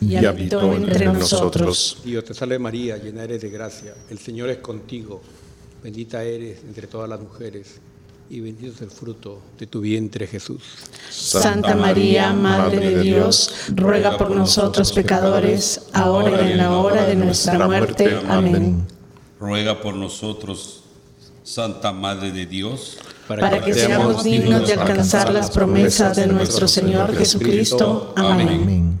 Y habitó entre nosotros. Dios te salve María, llena eres de gracia. El Señor es contigo. Bendita eres entre todas las mujeres. Y bendito es el fruto de tu vientre Jesús. Santa María, Madre de Dios, ruega por nosotros pecadores, ahora y en la hora de nuestra muerte. Amén. Ruega por nosotros, Santa Madre de Dios, Para que seamos dignos de alcanzar las promesas de nuestro Señor Jesucristo. Amén.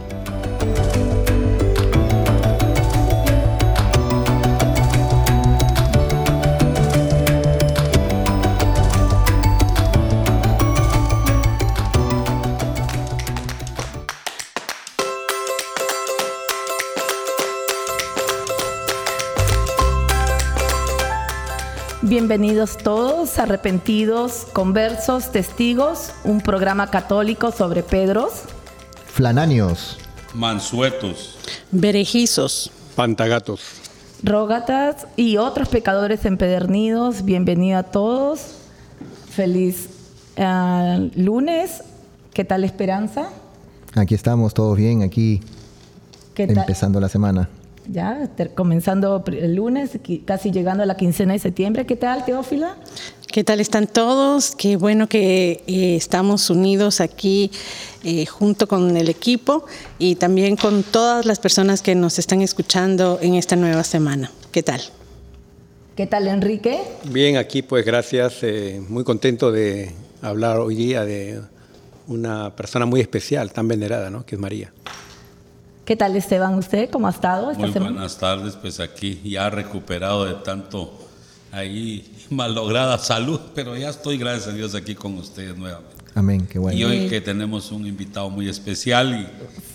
Bienvenidos todos, arrepentidos, conversos, testigos, un programa católico sobre Pedros. Flananios. mansuetos, Berejizos. Pantagatos. Rógatas y otros pecadores empedernidos, bienvenido a todos. Feliz ah, lunes. ¿Qué tal Esperanza? Aquí estamos, todos bien, aquí empezando la semana. Ya, comenzando el lunes, casi llegando a la quincena de septiembre. ¿Qué tal, Teófila? ¿Qué tal están todos? Qué bueno que eh, estamos unidos aquí eh, junto con el equipo y también con todas las personas que nos están escuchando en esta nueva semana. ¿Qué tal? ¿Qué tal, Enrique? Bien, aquí pues gracias. eh, muy contento de hablar hoy día de una persona muy especial, tan venerada, ¿no? Que es María. ¿Qué tal, Esteban? ¿Usted cómo ha estado esta muy semana? buenas tardes, pues aquí ya recuperado de tanto ahí malograda salud, pero ya estoy, gracias a Dios, aquí con ustedes nuevamente. Amén, qué bueno. Y hoy que tenemos un invitado muy especial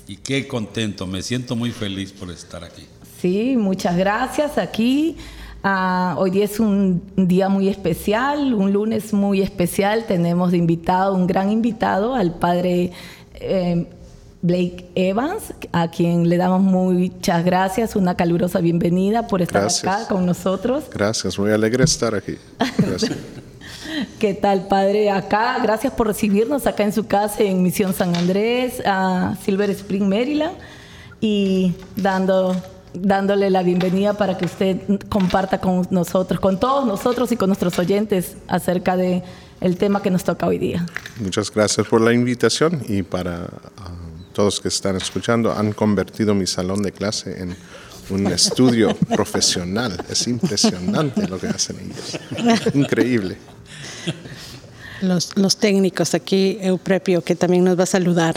y, y qué contento, me siento muy feliz por estar aquí. Sí, muchas gracias. Aquí ah, hoy día es un día muy especial, un lunes muy especial. Tenemos de invitado, un gran invitado, al padre eh, Blake Evans, a quien le damos muchas gracias, una calurosa bienvenida por estar Gracias. acá con nosotros. Gracias, muy alegre estar aquí. Gracias. ¿Qué tal, padre? Acá, gracias por recibirnos acá en su casa en Misión San Andrés, a Silver Spring, Maryland, y dando, dándole la bienvenida para que usted comparta con nosotros, con todos nosotros y con nuestros oyentes acerca de el tema que nos toca hoy día. Muchas gracias por la invitación y para ah, todos que están escuchando, han convertido mi salón de clase en un estudio profesional. Es impresionante lo que hacen ellos. Increíble. Los, los técnicos aquí, Euprepio, que también nos va a saludar.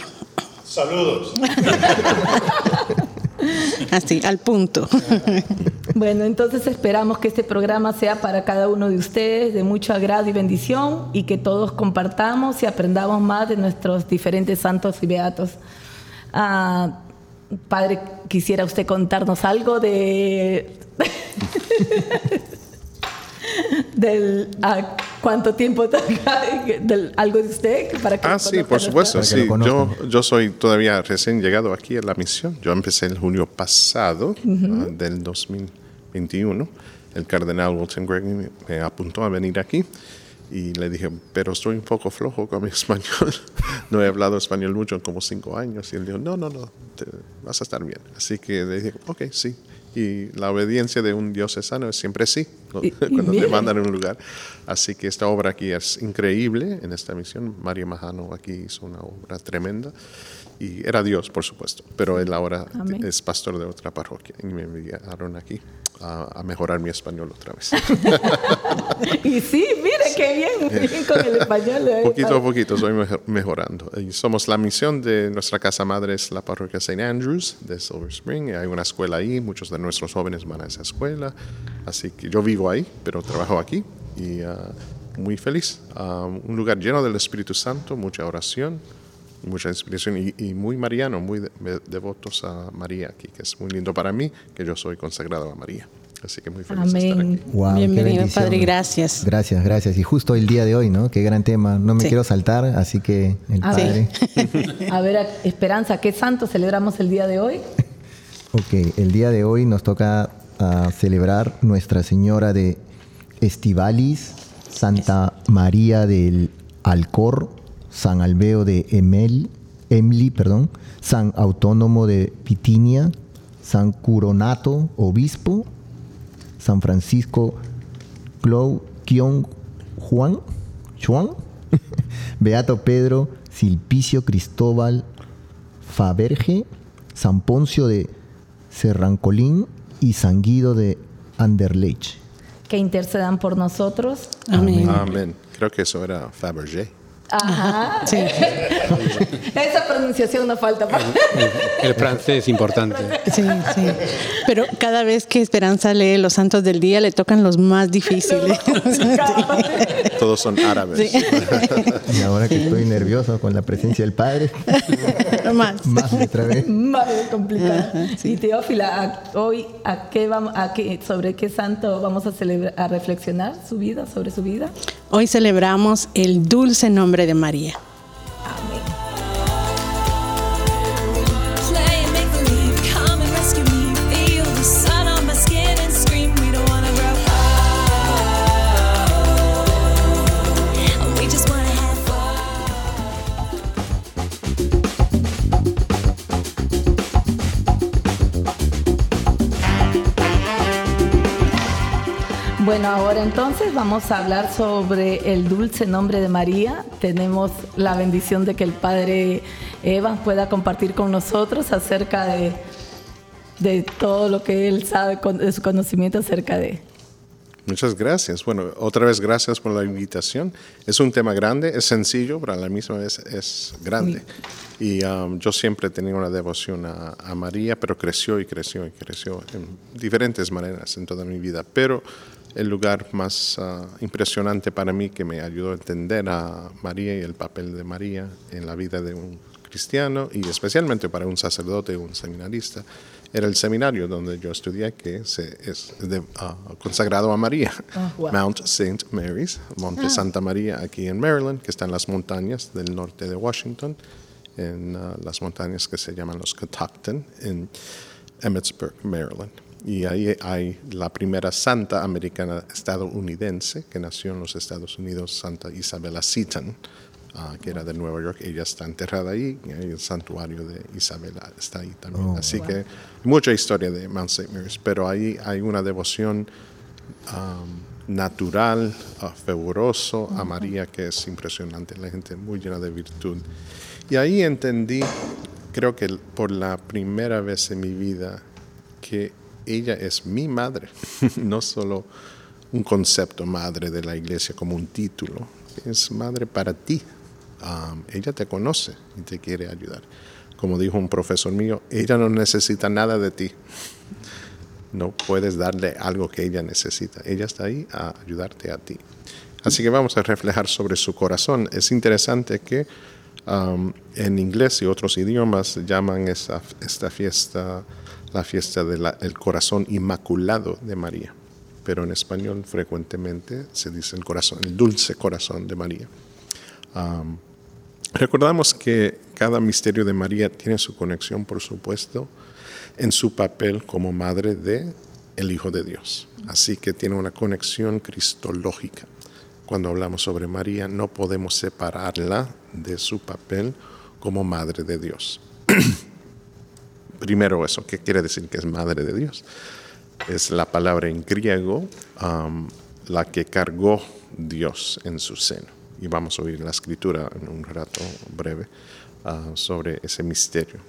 Saludos. Así, al punto. Bueno, entonces esperamos que este programa sea para cada uno de ustedes de mucho agrado y bendición y que todos compartamos y aprendamos más de nuestros diferentes santos y beatos. Ah, padre, quisiera usted contarnos algo de del ah, cuánto tiempo del, algo de usted para que Ah, sí, por supuesto. Sí, yo, yo soy todavía recién llegado aquí a la misión. Yo empecé el junio pasado ah, del 2021. El cardenal Wilson Gregory me, me apuntó a venir aquí Y le dije, pero estoy un poco flojo con mi español. no he hablado español mucho en como cinco años. Y él dijo, no, no, no, vas a estar bien. Así que le dije, ok, sí. Y la obediencia de un diocesano es siempre sí, cuando te mandan a un lugar. Así que esta obra aquí es increíble en esta misión. María Majano aquí hizo una obra tremenda. Y era Dios, por supuesto, pero él ahora es pastor de otra parroquia y me enviaron aquí a, mejorar mi español otra vez. y sí, mire qué bien, bien con el español. ¿eh? poquito a poquito estoy mejorando. Y somos la misión de nuestra casa madre, es la parroquia St. Andrews de Silver Spring. Hay una escuela ahí, muchos de nuestros jóvenes van a esa escuela. Así que yo vivo ahí, pero trabajo aquí y ah, muy feliz. Ah, un lugar lleno del Espíritu Santo, mucha oración mucha inspiración y, muy mariano, muy devotos a María aquí, que es muy lindo para mí, que yo soy consagrado a María. Así que muy feliz de estar aquí. Bienvenido, Padre, gracias. Gracias, gracias. Y justo el día de hoy, ¿no? Qué gran tema. No me quiero saltar, así que el a Padre. Ver. a ver, Esperanza, ¿qué santo celebramos el día de hoy? ok, el día de hoy nos toca uh, celebrar Nuestra Señora de Estivalis, Santa María del Alcor, San Albeo de Emel, Emli, perdón, San Autónomo de Pitinia, San Curonato, Obispo, San Francisco Clou, Kion, Juan, Juan, Beato Pedro, Silpicio Cristóbal, Faberge, San Poncio de Serrancolín y San Guido de Anderlecht. Que intercedan por nosotros. Amén. Amén. Creo que eso era Faberge. Ajá. Sí. Esa pronunciación no falta. El, francés es importante. Sí, sí. Pero cada vez que Esperanza lee los santos del día, le tocan los más difíciles. Todos son árabes. Y ahora que estoy nervioso con la presencia del Padre, más. Más otra vez. Más complicado. Y Teófila, hoy, ¿a qué vamos, a qué, ¿sobre qué santo vamos a, celebrar, a reflexionar su vida, sobre su vida? Hoy celebramos el dulce nombre de María. Bueno, ahora entonces vamos a hablar sobre el dulce nombre de María. Tenemos la bendición de que el Padre Evans pueda compartir con nosotros acerca de, de todo lo que él sabe, de su conocimiento acerca de. Muchas gracias. Bueno, otra vez gracias por la invitación. Es un tema grande, es sencillo, pero a la misma vez es grande. Y um, yo siempre he tenido una devoción a, a, María, pero creció y creció y creció en diferentes maneras en toda mi vida. Pero el lugar más ah, impresionante para mí que me ayudó a entender a María y el papel de María en la vida de un cristiano y especialmente para un sacerdote o un seminarista era el seminario donde yo estudié que se, es ah, consagrado a María, ah, Mount St. Mary's, Monte Santa María aquí en Maryland, que está en las montañas del norte de Washington, en las montañas que se llaman los Catoctin, en Emmitsburg, Maryland. Y ahí hay la primera santa americana estadounidense que nació en los Estados Unidos, Santa Isabella Seton, ah, que era de Nueva York. Ella está enterrada ahí, y el santuario de Isabela está ahí también. Oh, Así que mucha historia de Mount St. Mary's, pero ahí hay una devoción natural, uh, fervoroso a María que es impresionante, la gente muy llena de virtud. Y ahí entendí, creo que por la primera vez en mi vida, que ella es mi madre, no solo un concepto madre de la iglesia como un título, es madre para ti. ella te conoce y te quiere ayudar. Como dijo un profesor mío, ella no necesita nada de ti. No puedes darle algo que ella necesita. Ella está ahí a ayudarte a ti. Así que vamos a reflejar sobre su corazón. Es interesante que en inglés y otros idiomas llaman esta fiesta la fiesta del corazón inmaculado de María, pero en español frecuentemente se dice el corazón, el dulce corazón de María. recordamos que cada misterio de María tiene su conexión, por supuesto, en su papel como madre de el Hijo de Dios. Así que tiene una conexión cristológica. Cuando hablamos sobre María, no podemos separarla de su papel como Madre de Dios. Primero eso, ¿qué quiere decir que es Madre de Dios? Es la palabra en griego la que cargó Dios en su seno. Y vamos a oír la escritura en un rato breve ah, sobre ese misterio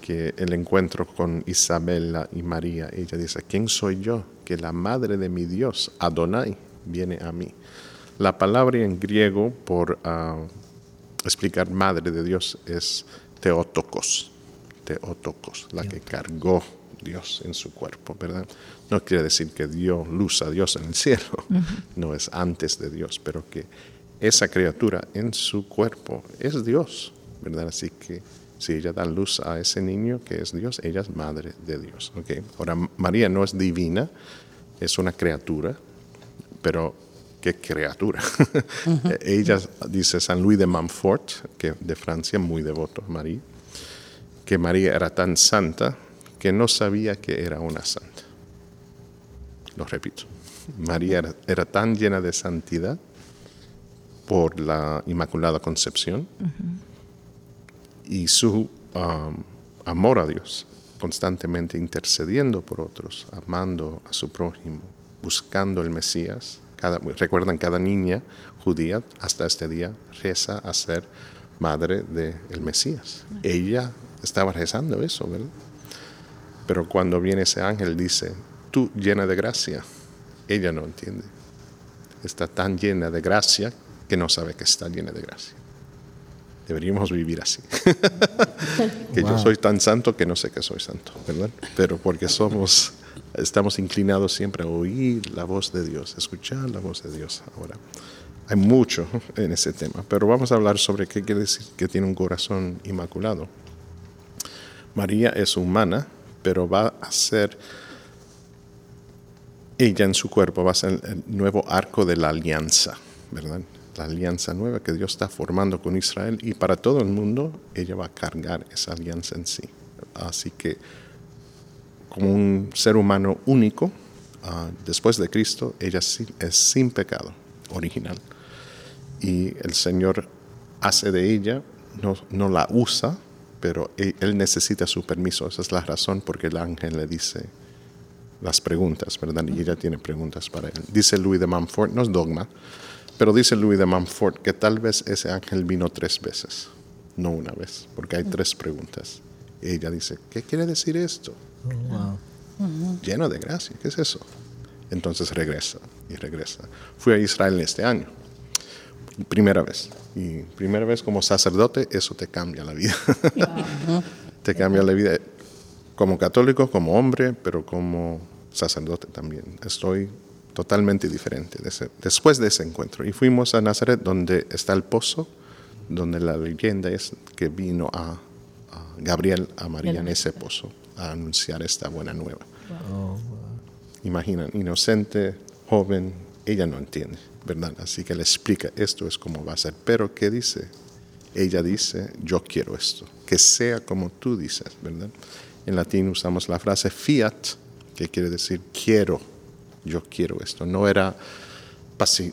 que el encuentro con Isabela y María, ella dice, ¿quién soy yo? Que la madre de mi Dios, Adonai, viene a mí. La palabra en griego por ah, explicar madre de Dios es teotokos, teotokos, la que cargó Dios en su cuerpo, ¿verdad? No quiere decir que dio luz a Dios en el cielo, no es antes de Dios, pero que esa criatura en su cuerpo es Dios, ¿verdad? Así que si ella da luz a ese niño que es Dios, ella es madre de Dios. Okay. Ahora, María no es divina, es una criatura, pero ¿qué criatura? ella dice San Luis de Montfort, que de Francia, muy devoto a María, que María era tan santa que no sabía que era una santa. Lo repito, María era, tan llena de santidad por la Inmaculada Concepción y su um, amor a Dios, constantemente intercediendo por otros, amando a su prójimo, buscando el Mesías. Cada, recuerdan, cada niña judía hasta este día reza a ser madre del Mesías. Ella estaba rezando eso, ¿verdad? Pero cuando viene ese ángel dice, tú llena de gracia, ella no entiende. Está tan llena de gracia que no sabe que está llena de gracia. Deberíamos vivir así. que yo soy tan santo que no sé que soy santo, ¿verdad? Pero porque somos, estamos inclinados siempre a oír la voz de Dios, escuchar la voz de Dios. Ahora, hay mucho en ese tema, pero vamos a hablar sobre qué quiere decir que tiene un corazón inmaculado. María es humana, pero va a ser ella en su cuerpo, va a ser el nuevo arco de la alianza, ¿verdad? la alianza nueva que Dios está formando con Israel y para todo el mundo ella va a cargar esa alianza en sí. Así que como un ser humano único, ah, después de Cristo, ella es sin pecado original. Y el Señor hace de ella, no, no la usa, pero e, él necesita su permiso. Esa es la razón porque el ángel le dice las preguntas, ¿verdad? Y ella tiene preguntas para él. Dice Louis de Montfort, no es dogma, pero dice Louis de Montfort que tal vez ese ángel vino tres veces, no una vez, porque hay tres preguntas. Ella dice, ¿qué quiere decir esto? Lleno de gracia, ¿qué es eso? Entonces regresa y regresa. Fui a Israel este año, primera vez. Y primera vez como sacerdote, eso te cambia la vida. te cambia la vida como católico, como hombre, pero como sacerdote también. Estoy totalmente diferente después de ese encuentro. Y fuimos a Nazaret, donde está el pozo, donde la leyenda es que vino a, Gabriel a María en ese pozo a anunciar esta buena nueva. Imaginan, inocente, joven, ella no entiende, ¿verdad? Así que le explica, esto es como va a ser. Pero ¿qué dice? Ella dice, yo quiero esto, que sea como tú dices, ¿verdad? En latín usamos la frase fiat, que quiere decir quiero yo quiero esto. No era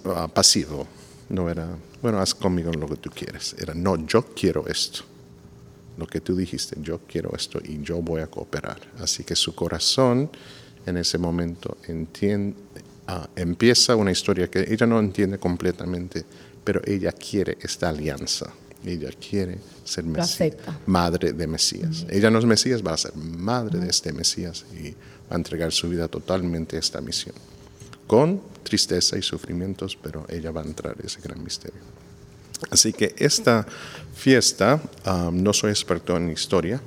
ah, pasivo, no era, bueno, haz conmigo lo que tú quieres. Era, no, yo quiero esto. Lo que tú dijiste, yo quiero esto y yo voy a cooperar. Así que su corazón en ese momento entiende, ah, empieza una historia que ella no entiende completamente, pero ella quiere esta alianza. Ella quiere ser madre de Mesías. Ella no es Mesías, va a ser madre de este Mesías y a entregar su vida totalmente a esta misión. Con tristeza y sufrimientos, pero ella va a entrar en ese gran misterio. Así que esta fiesta, um, no soy experto en historia,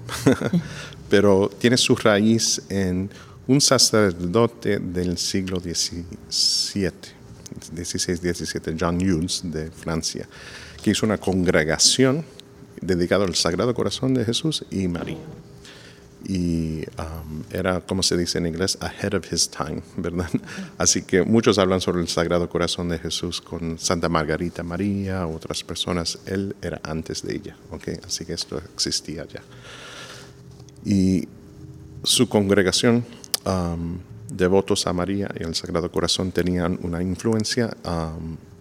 pero tiene su raíz en un sacerdote del siglo XVII, XVI-XVII, John Hughes de Francia, que hizo una congregación dedicada al Sagrado Corazón de Jesús y María y um, era, como se dice en inglés, ahead of his time, ¿verdad? Así que muchos hablan sobre el Sagrado Corazón de Jesús con Santa Margarita María, otras personas, él era antes de ella, ¿ok? Así que esto existía ya. Y su congregación um, devotos a María y al Sagrado Corazón tenían una influencia,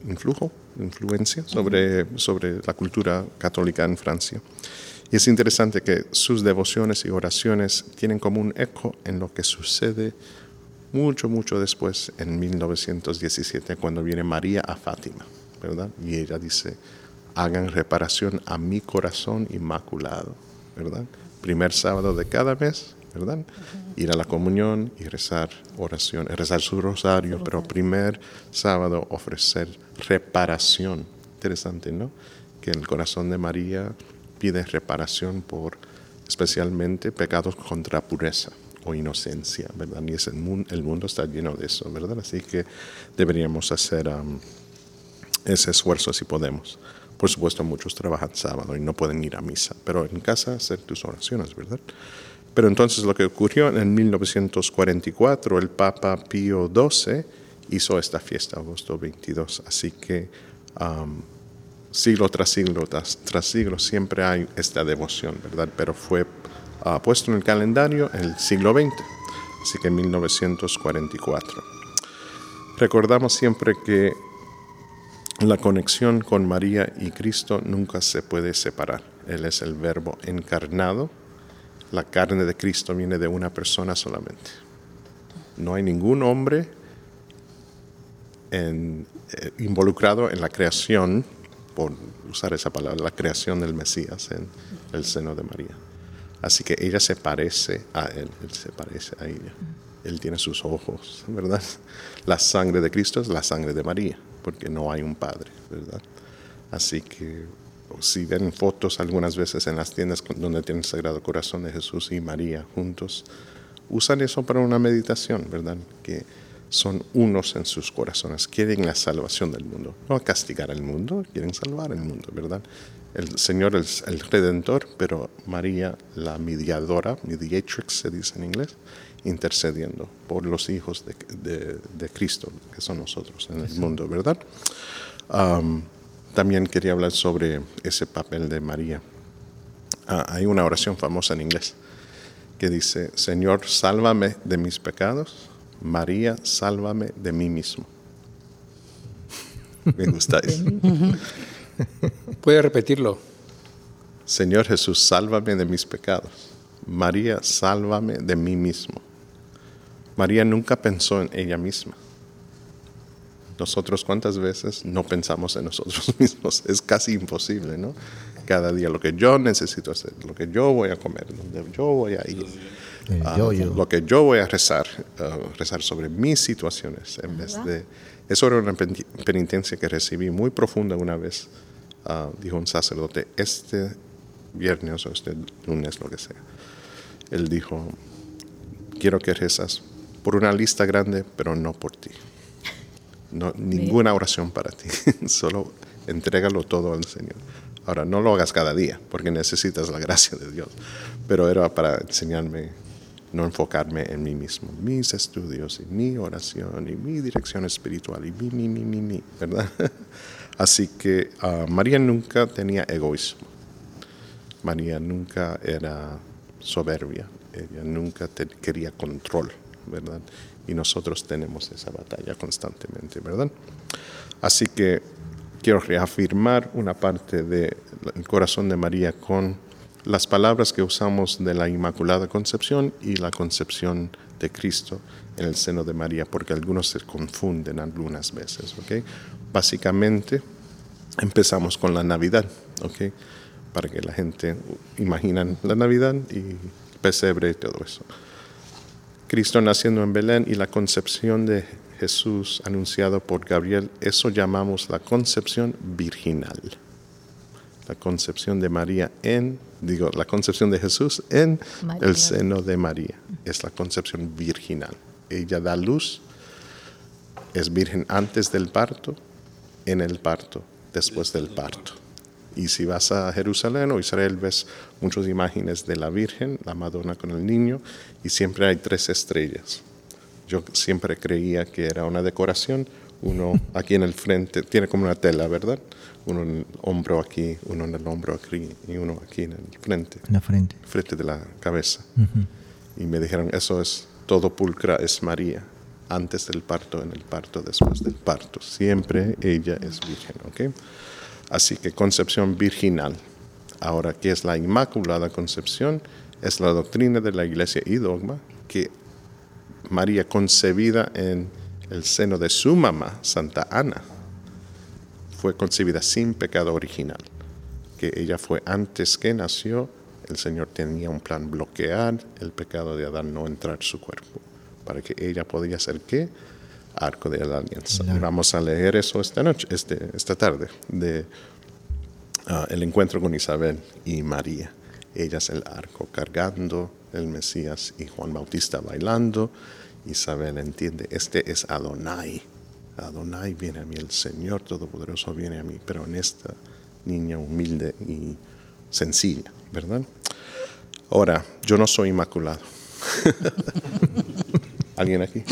influjo, influencia sobre, sobre la cultura católica en Francia. Y es interesante que sus devociones y oraciones tienen como un eco en lo que sucede mucho, mucho después, en 1917, cuando viene María a Fátima, ¿verdad? Y ella dice, hagan reparación a mi corazón inmaculado, ¿verdad? Primer sábado de cada mes, ¿verdad? Ir a la comunión y rezar oración, rezar su rosario, pero primer sábado ofrecer reparación. Interesante, ¿no? Que el corazón de María pide reparación por especialmente pecados contra pureza o inocencia, ¿verdad? Y el, mundo, el mundo está lleno de eso, ¿verdad? Así que deberíamos hacer um, ese esfuerzo si podemos. Por supuesto, muchos trabajan sábado y no pueden ir a misa, pero en casa hacer tus oraciones, ¿verdad? Pero entonces lo que ocurrió en 1944, el Papa Pío XII hizo esta fiesta, agosto 22, así que um, siglo tras siglo tras, siglo siempre hay esta devoción, ¿verdad? Pero fue uh, puesto en el calendario en el siglo XX, así que en 1944. Recordamos siempre que la conexión con María y Cristo nunca se puede separar. Él es el verbo encarnado. La carne de Cristo viene de una persona solamente. No hay ningún hombre eh, involucrado en la creación por usar esa palabra, la creación del Mesías en el seno de María. Así que ella se parece a él, él se parece a ella. Él tiene sus ojos, ¿verdad? La sangre de Cristo es la sangre de María, porque no hay un padre, ¿verdad? Así que si ven fotos algunas veces en las tiendas donde tienen el Sagrado Corazón de Jesús y María juntos, usan eso para una meditación, ¿verdad? Que son unos en sus corazones, quieren la salvación del mundo, no castigar al mundo, quieren salvar el mundo, ¿verdad? El Señor es el redentor, pero María la mediadora, mediatrix se dice en inglés, intercediendo por los hijos de, de, Cristo, que son nosotros en el mundo, ¿verdad? también quería hablar sobre ese papel de María. Ah, hay una oración famosa en inglés que dice, Señor, sálvame de mis pecados María, sálvame de mí mismo. Me gustáis. Puede repetirlo. Señor Jesús, sálvame de mis pecados. María, sálvame de mí mismo. María nunca pensó en ella misma. Nosotros cuántas veces no pensamos en nosotros mismos. Es casi imposible, ¿no? Cada día lo que yo necesito hacer, lo que yo voy a comer, donde yo voy a ir Ah, lo que yo voy a rezar, ah, rezar sobre mis situaciones, en vez de... Eso era una penitencia que recibí muy profunda una vez, ah, dijo un sacerdote, este viernes o este lunes, lo que sea. Él dijo, quiero que rezas por una lista grande, pero no por ti. No, ninguna oración para ti, solo entrégalo todo al Señor. Ahora, no lo hagas cada día, porque necesitas la gracia de Dios, pero era para enseñarme no enfocarme en mí mismo, mis estudios y mi oración y mi dirección espiritual y mi, mi, mi, mi, mi ¿verdad? Así que ah, María nunca tenía egoísmo, María nunca era soberbia, ella nunca quería control, ¿verdad? Y nosotros tenemos esa batalla constantemente, ¿verdad? Así que quiero reafirmar una parte del corazón de María con las palabras que usamos de la Inmaculada Concepción y la concepción de Cristo en el seno de María, porque algunos se confunden algunas veces. Básicamente, empezamos con la Navidad, para que la gente imaginen la Navidad y pesebre y todo eso. Cristo naciendo en Belén y la concepción de Jesús anunciado por Gabriel, eso llamamos la concepción virginal la concepción de María en, digo, la concepción de Jesús en el seno de María. Es la concepción virginal. Ella da luz, es virgen antes del parto, en el parto, después del parto. Y si vas a Jerusalén o Israel ves muchas imágenes de la Virgen, la Madonna con el niño, y siempre hay tres estrellas. Yo siempre creía que era una decoración, uno aquí en el frente, tiene como una tela, ¿verdad? uno en el hombro aquí, uno en el hombro aquí y uno aquí en el frente. En la frente. Frente de la cabeza. Y me dijeron, eso es todo pulcra es María, antes del parto, en el parto, después del parto. Siempre ella es virgen, ¿ok? Así que concepción virginal. Ahora, ¿qué es la Inmaculada Concepción? Es la doctrina de la Iglesia y dogma que María concebida en el seno de su mamá, Santa Ana, fue concebida sin pecado original, que ella fue antes que nació, el Señor tenía un plan bloquear el pecado de Adán, no entrar en su cuerpo, para que ella podía ser qué? Arco de la alianza. Vamos a leer eso esta noche, este, esta tarde, de ah, el encuentro con Isabel y María. Ella es el arco cargando el Mesías y Juan Bautista bailando. Isabel entiende, este es Adonai, Adonai viene a mí, el Señor Todopoderoso viene a mí, pero en esta niña humilde y sencilla, ¿verdad? Ahora, yo no soy inmaculado. ¿Alguien aquí?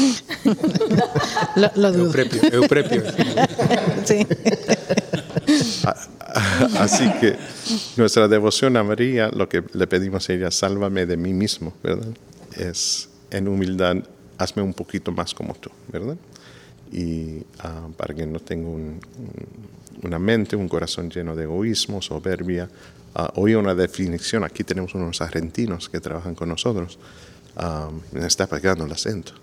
Lo, dudo. Euprepio, sí. Así que nuestra devoción a María, lo que le pedimos a ella, sálvame de mí mismo, ¿verdad? Es en humildad, hazme un poquito más como tú, ¿verdad? y ah, para que no tenga una mente, un corazón lleno de egoísmo, soberbia. Uh, oí una definición, aquí tenemos unos argentinos que trabajan con nosotros. me está pegando el acento.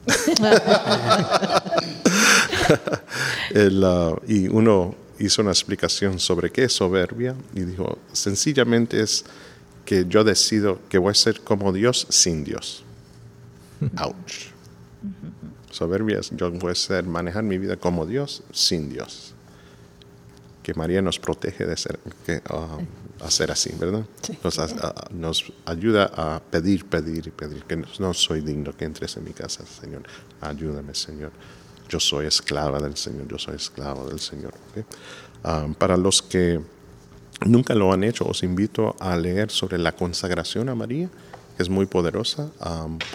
y uno hizo una explicación sobre qué es soberbia y dijo, sencillamente es que yo decido que voy a ser como Dios sin Dios. Ouch soberbias, yo voy a ser, manejar mi vida como Dios sin Dios. Que María nos protege de ser, que, uh, hacer así, ¿verdad? Nos, nos, ayuda a pedir, pedir y pedir, que no, soy digno que entres en mi casa, Señor. Ayúdame, Señor. Yo soy esclava del Señor, yo soy esclavo del Señor. Um, para los que nunca lo han hecho, os invito a leer sobre la consagración a María es muy poderosa.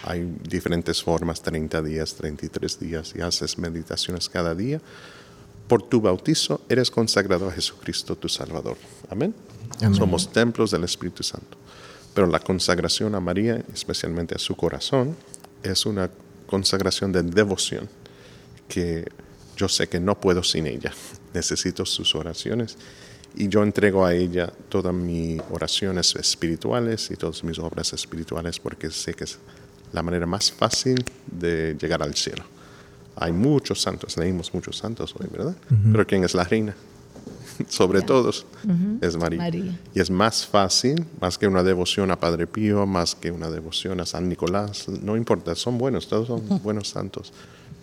hay diferentes formas, 30 días, 33 días, y haces meditaciones cada día. Por tu bautizo eres consagrado a Jesucristo, tu Salvador. Amén. Somos templos del Espíritu Santo. Pero la consagración a María, especialmente a su corazón, es una consagración de devoción que yo sé que no puedo sin ella. Necesito sus oraciones y yo entrego a ella todas mis oraciones espirituales y todas mis obras espirituales porque sé que es la manera más fácil de llegar al cielo. Hay muchos santos, leímos muchos santos hoy, ¿verdad? Pero ¿quién es la reina? Sobre todos es María. Y es más fácil, más que una devoción a Padre Pío, más que una devoción a San Nicolás, no importa, son buenos, todos son buenos santos.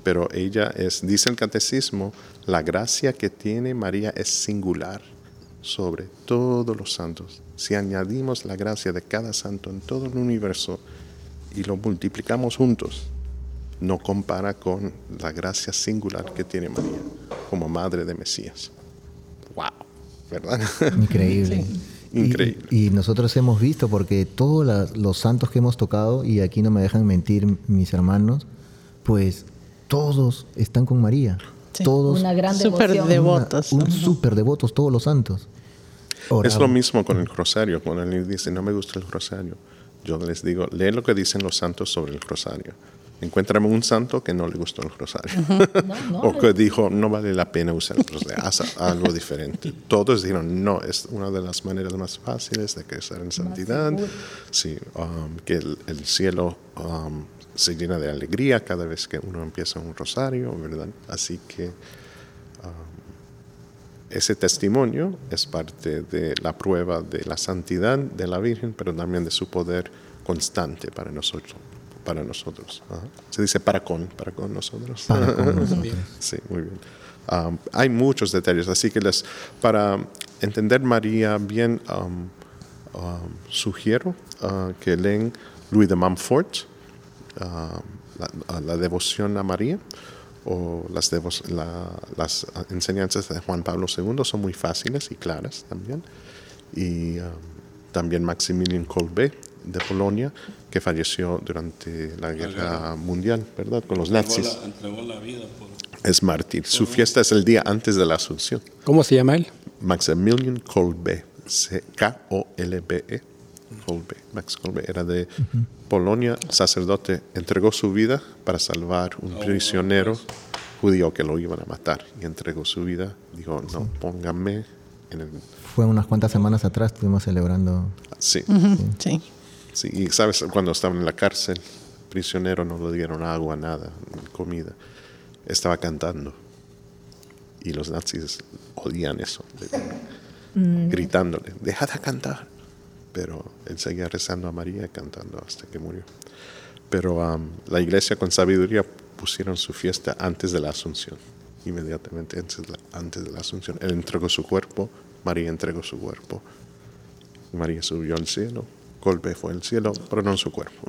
Pero ella es, dice el catecismo, la gracia que tiene María es singular sobre todos los santos. Si añadimos la gracia de cada santo en todo el universo y lo multiplicamos juntos, no compara con la gracia singular que tiene María como madre de Mesías. ¡Wow! ¿Verdad? Increíble. Increíble. Y, nosotros hemos visto, porque todos los santos que hemos tocado, y aquí no me dejan mentir mis hermanos, pues todos están con María. Todos. Una gran Súper devotos. un súper devotos, todos los santos. Es lo mismo con el rosario. Cuando alguien dice, no me gusta el rosario, yo les digo, lee lo que dicen los santos sobre el rosario. Encuéntrame un santo que no le gustó el rosario. o que dijo, no vale la pena usar el rosario, haz algo diferente. Todos dijeron, no, es una de las maneras más fáciles de crecer en santidad. Sí, um, que el, cielo um, se llena de alegría cada vez que uno empieza un rosario, ¿verdad? Así que um, ese testimonio es parte de la prueba de la santidad de la Virgen, pero también de su poder constante para nosotros. Para nosotros. Se dice para con, para con nosotros. sí, muy bien. hay muchos detalles, así que les, para entender María bien, sugiero uh, que leen Louis de Montfort, la, devoción a María, o las, las enseñanzas de Juan Pablo II son muy fáciles y claras también. Y um, también Maximilian Kolbe de Polonia, que falleció durante la guerra mundial, ¿verdad? Con los nazis. Es mártir. Su fiesta es el día antes de la Asunción. ¿Cómo se llama él? Maximilian Kolbe, C-K-O-L-B-E. Max Kolbe, era de Polonia, sacerdote, entregó su vida para salvar un oh, prisionero judío que lo iban a matar y entregó su vida. Dijo, no, pónganme en el... Fue unas cuantas semanas atrás, estuvimos celebrando. Sí. sí. sí. Y sabes, cuando estaban en la cárcel, prisionero no le dieron agua, nada, comida. Estaba cantando. Y los nazis odian eso, mm. gritándole, deja de cantar. Pero él seguía rezando a María y cantando hasta que murió. Pero um, la iglesia con sabiduría pusieron su fiesta antes de la Asunción, inmediatamente antes de la, antes de la Asunción. Él entregó su cuerpo, María entregó su cuerpo. María subió al cielo, golpe fue el cielo, pero no su cuerpo.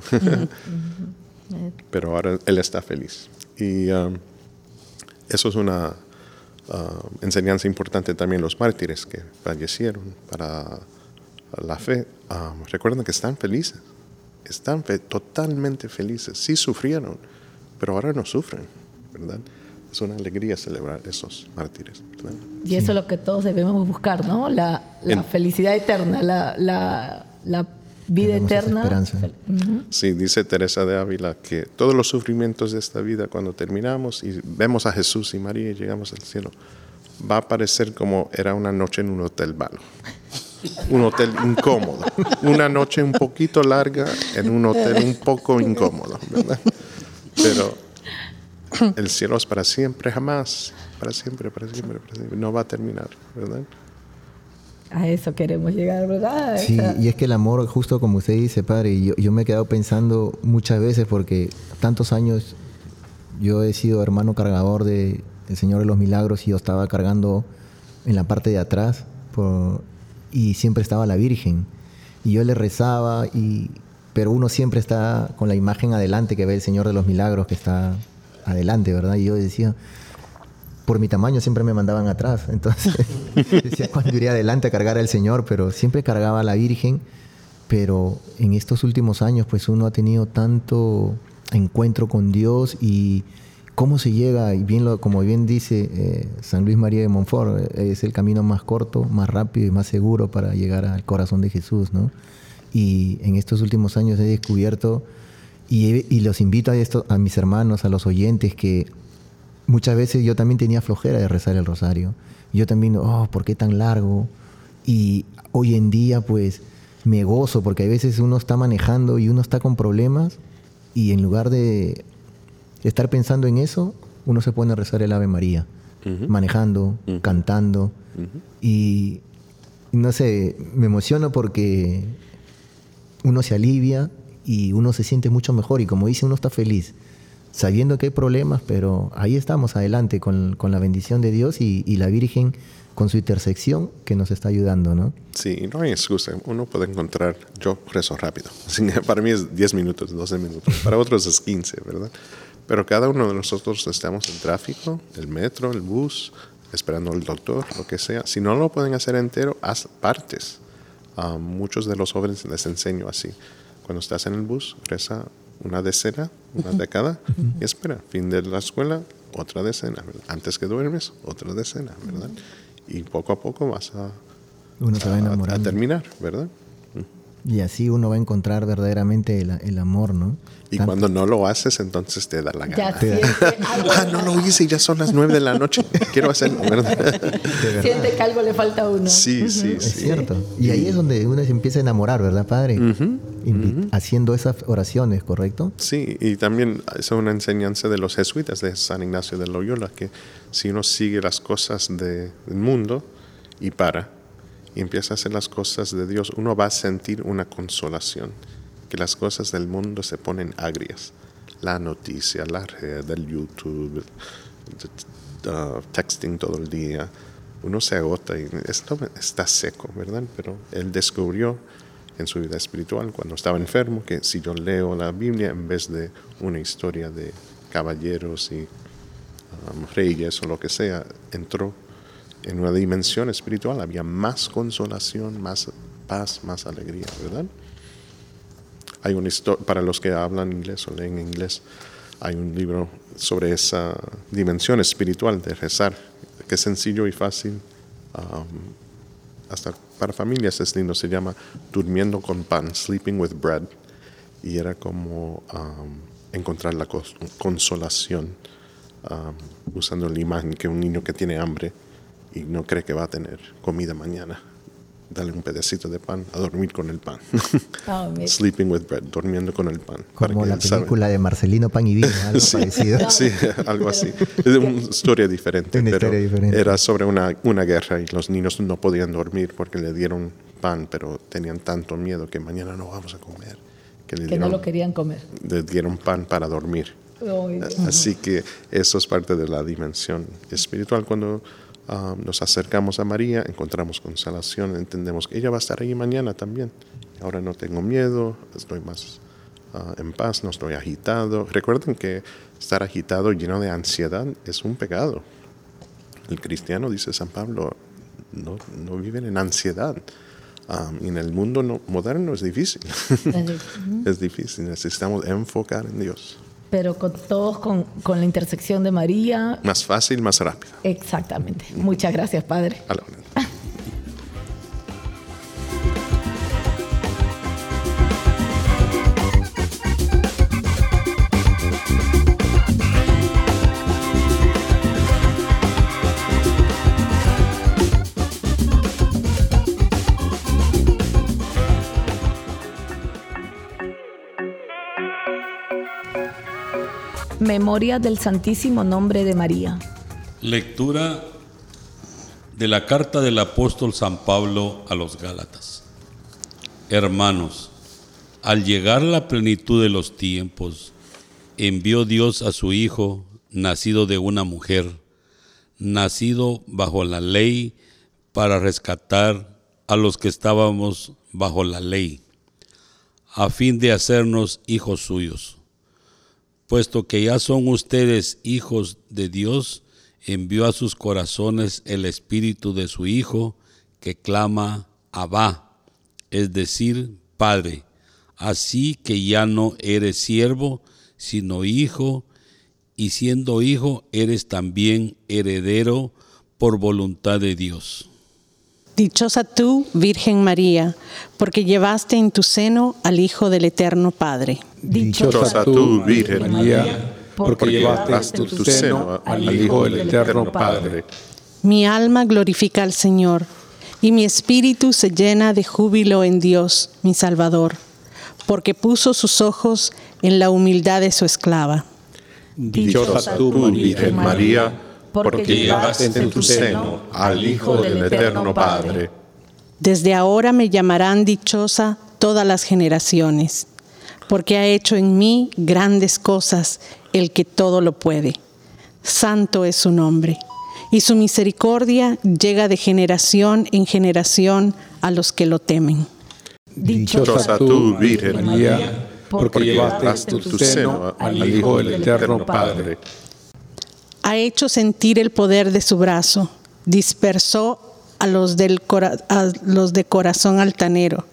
pero ahora él está feliz. Y um, eso es una uh, enseñanza importante también los mártires que fallecieron para la fe. Um, recuerden que están felices, están totalmente felices, sí sufrieron, pero ahora no sufren, ¿verdad? Es una alegría celebrar esos mártires. Y eso es lo que todos debemos buscar, ¿no? La, felicidad eterna, la, la, la vida eterna. Sí, dice Teresa de Ávila que todos los sufrimientos de esta vida, cuando terminamos y vemos a Jesús y María y llegamos al cielo, va a parecer como era una noche en un hotel malo. Un hotel incómodo. Una noche un poquito larga en un hotel un poco incómodo, ¿verdad? Pero el cielo es para siempre, jamás. Para siempre, para siempre, para siempre. No va a terminar, ¿verdad? a eso queremos llegar, ¿verdad? Sí, y es que el amor, justo como usted dice, padre, yo, yo me he quedado pensando muchas veces porque tantos años yo he sido hermano cargador de el Señor de los Milagros y yo estaba cargando en la parte de atrás y siempre estaba la Virgen y yo le rezaba y pero uno siempre está con la imagen adelante que ve el Señor de los Milagros que está adelante, ¿verdad? Y yo decía, por mi tamaño siempre me mandaban atrás. Entonces decía cuando iría adelante a cargar al Señor, pero siempre cargaba a la Virgen. Pero en estos últimos años, pues uno ha tenido tanto encuentro con Dios y cómo se llega, y bien lo, como bien dice eh, San Luis María de Montfort, eh, es el camino más corto, más rápido y más seguro para llegar al corazón de Jesús, ¿no? Y en estos últimos años he descubierto, y, los invito a, esto, a mis hermanos, a los oyentes, que muchas veces yo también tenía flojera de rezar el rosario. Yo también, oh, ¿por qué tan largo? Y hoy en día, pues, me gozo, porque a veces uno está manejando y uno está con problemas, y en lugar de estar pensando en eso, uno se pone a rezar el Ave María, manejando, cantando, y no sé, me emociono porque uno se alivia y uno se siente mucho mejor, y como dice, uno está feliz sabiendo que hay problemas, pero ahí estamos adelante con, con la bendición de Dios y, y, la Virgen con su intersección que nos está ayudando, ¿no? Sí, no hay excusa. Uno puede encontrar, yo rezo rápido. Para mí es 10 minutos, 12 minutos. Para otros es 15, ¿verdad? Pero cada uno de nosotros estamos en tráfico, el metro, el bus, esperando al doctor, lo que sea. Si no lo pueden hacer entero, haz partes. A muchos de los jóvenes les enseño así. Cuando estás en el bus, reza una decena, una década, y espera, fin de la escuela, otra decena, antes que duermes, otra decena, ¿verdad? Y poco a poco vas a, uno se va a, a terminar, ¿verdad? Y así uno va a encontrar verdaderamente el, el amor, ¿no? Y cuando no lo haces, entonces te da la gana. ah, no lo hice y ya son las nueve de la noche. Quiero hacerlo, ¿verdad? Siente que algo le falta a uno. Sí, sí, sí. Es cierto. Y ahí es donde uno se empieza a enamorar, ¿verdad, padre? Haciendo esas oraciones, ¿correcto? Sí, y también es una enseñanza de los jesuitas de San Ignacio de Loyola, que si uno sigue las cosas del mundo y para, y empieza a hacer las cosas de Dios, uno va a sentir una consolación, que las cosas del mundo se ponen agrias. La noticia, la red, el YouTube, uh, texting todo el día, uno se agota y esto está seco, ¿verdad? Pero él descubrió en su vida espiritual cuando estaba enfermo que si yo leo la Biblia en vez de una historia de caballeros y um, reyes o lo que sea, entró en una dimensión espiritual había más consolación, más paz, más alegría, ¿verdad? Hay una para los que hablan inglés o leen inglés, hay un libro sobre esa dimensión espiritual de rezar, que es sencillo y fácil um, hasta para familias es lindo, se llama Durmiendo con pan, Sleeping with Bread. Y era como um, encontrar la consolación um, usando la imagen que un niño que tiene hambre y no cree que va a tener comida mañana dale un pedacito de pan a dormir con el pan. Oh, Sleeping with bread, durmiendo con el pan. Como la película de Marcelino Pan y Vino, algo sí, parecido. Sí, algo así. Es una historia diferente. Una pero diferente. Era sobre una, una guerra y los niños no podían dormir porque le dieron pan, pero tenían tanto miedo que mañana no vamos a comer. Que, le no lo querían comer. Le dieron pan para dormir. Así que eso es parte de la dimensión espiritual. Cuando Ah, nos acercamos a María, encontramos consolación, entendemos que ella va a estar ahí mañana también. Ahora no tengo miedo, estoy más ah, en paz, no estoy agitado. Recuerden que estar agitado, lleno de ansiedad, es un pecado. El cristiano, dice San Pablo, no, no viven en ansiedad. Ah, y en el mundo moderno es difícil. es difícil, necesitamos enfocar en Dios pero con todos con, con, la intersección de María. Más fácil, más rápido. Exactamente. Muchas gracias, Padre. Memoria del Santísimo Nombre de María. Lectura de la carta del apóstol San Pablo a los Gálatas. Hermanos, al llegar la plenitud de los tiempos, envió Dios a su Hijo, nacido de una mujer, nacido bajo la ley, para rescatar a los que estábamos bajo la ley, a fin de hacernos hijos suyos puesto que ya son ustedes hijos de Dios, envió a sus corazones el espíritu de su Hijo que clama Abba, es decir, Padre. Así que ya no eres siervo, sino hijo, y siendo hijo eres también heredero por voluntad de Dios. Dichosa tú, Virgen María, porque llevaste en tu seno al Hijo del Eterno Padre. Dichosa tú, Virgen María, porque llevaste tu seno al Hijo del Eterno Padre. Mi alma glorifica al Señor, y mi espíritu se llena de júbilo en Dios, mi Salvador, porque puso sus ojos en la humildad de su esclava. Dichosa tú, Virgen María, porque llevaste en tu seno al Hijo del Eterno Padre. Desde ahora me llamarán dichosa todas las generaciones, porque ha hecho en mí grandes cosas el que todo lo puede. Santo es su nombre, y su misericordia llega de generación en generación a los que lo temen. Dichosa tú, Virgen María, porque llevaste tu seno al Hijo del Eterno Padre ha hecho sentir el poder de su brazo, dispersó a los, del los de corazón altanero,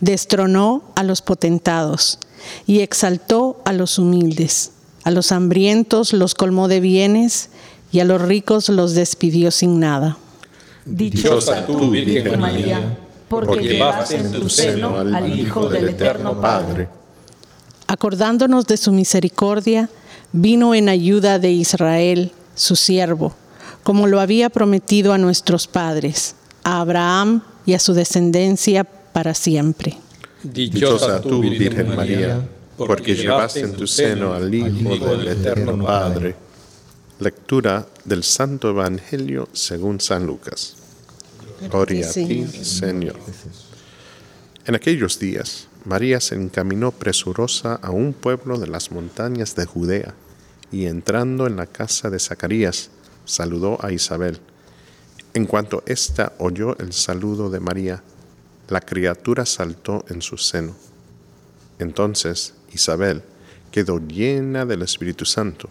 destronó a los potentados y exaltó a los humildes. A los hambrientos los colmó de bienes y a los ricos los despidió sin nada. Dichosa tú, Virgen María, porque llevas en tu seno al Hijo del Eterno Padre. Acordándonos de su misericordia, vino en ayuda de Israel su siervo, como lo había prometido a nuestros padres, a Abraham y a su descendencia para siempre. Dichosa tú, Virgen María, porque llevaste en tu seno al Hijo del Eterno Padre. Lectura del Santo Evangelio según San Lucas. Gloria a ti, Señor. En aquellos días, María se encaminó presurosa a un pueblo de las montañas de Judea y entrando en la casa de Zacarías, saludó a Isabel. En cuanto ésta oyó el saludo de María, la criatura saltó en su seno. Entonces Isabel quedó llena del Espíritu Santo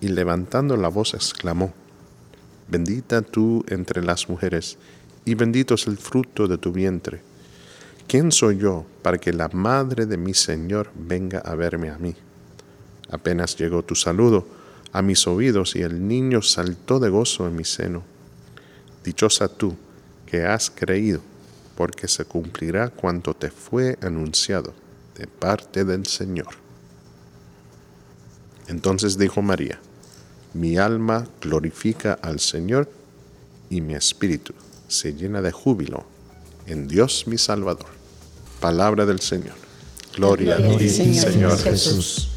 y levantando la voz exclamó, Bendita tú entre las mujeres, y bendito es el fruto de tu vientre. ¿Quién soy yo para que la madre de mi Señor venga a verme a mí? Apenas llegó tu saludo a mis oídos y el niño saltó de gozo en mi seno. Dichosa tú que has creído porque se cumplirá cuanto te fue anunciado de parte del Señor. Entonces dijo María, mi alma glorifica al Señor y mi espíritu se llena de júbilo en Dios mi Salvador. Palabra del Señor. Gloria, a ti, Señor, Jesús.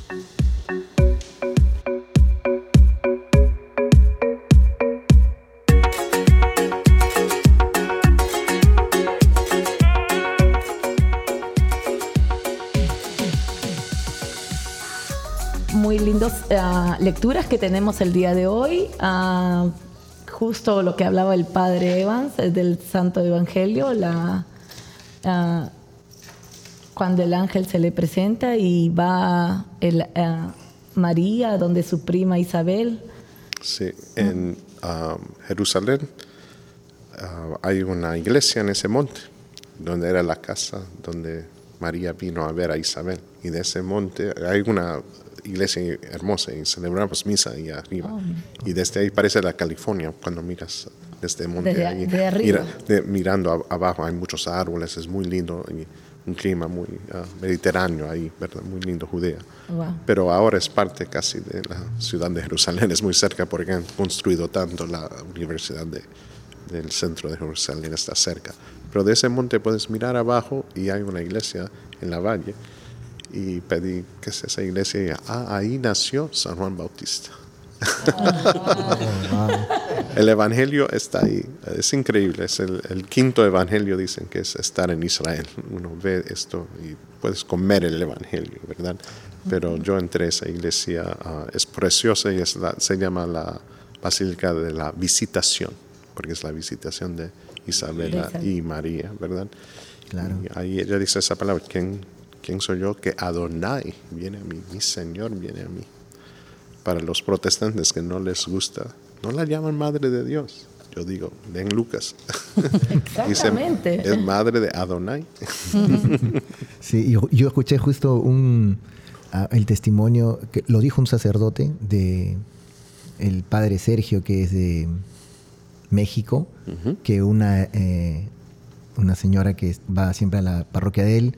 Ah, lecturas que tenemos el día de hoy. Ah, justo lo que hablaba el padre Evans del Santo Evangelio, la, ah, cuando el ángel se le presenta y va el, María donde su prima Isabel. Sí, en Jerusalén hay una iglesia en ese monte, donde era la casa donde María vino a ver a Isabel. Y de ese monte hay una iglesia hermosa y celebramos misa ahí arriba. Oh, y desde ahí parece la California cuando miras desde el monte. de arriba. mirando abajo hay muchos árboles, es muy lindo. Y un clima muy ah, mediterráneo ahí, ¿verdad? Muy lindo Judea. Pero ahora es parte casi de la ciudad de Jerusalén, es muy cerca porque han construido tanto la universidad de, del centro de Jerusalén, está cerca. Pero de ese monte puedes mirar abajo y hay una iglesia en la valle y pedí que es esa iglesia y ah, ahí nació San Juan Bautista. el Evangelio está ahí, es increíble, es el, quinto Evangelio, dicen que es estar en Israel. Uno ve esto y puedes comer el Evangelio, ¿verdad? Pero yo entré a esa iglesia, ah, es preciosa y es se llama la Basílica de la Visitación, porque es la visitación de Isabela y María, ¿verdad? Claro. ahí ella dice esa palabra, ¿quién ¿Quién soy yo? Que Adonai viene a mí, mi Señor viene a mí. Para los protestantes que no les gusta, no la llaman Madre de Dios. Yo digo, en Lucas. Exactamente. es Madre de Adonai. sí, yo, yo, escuché justo un, el testimonio, que lo dijo un sacerdote de el padre Sergio, que es de México, que una, eh, una señora que va siempre a la parroquia de él,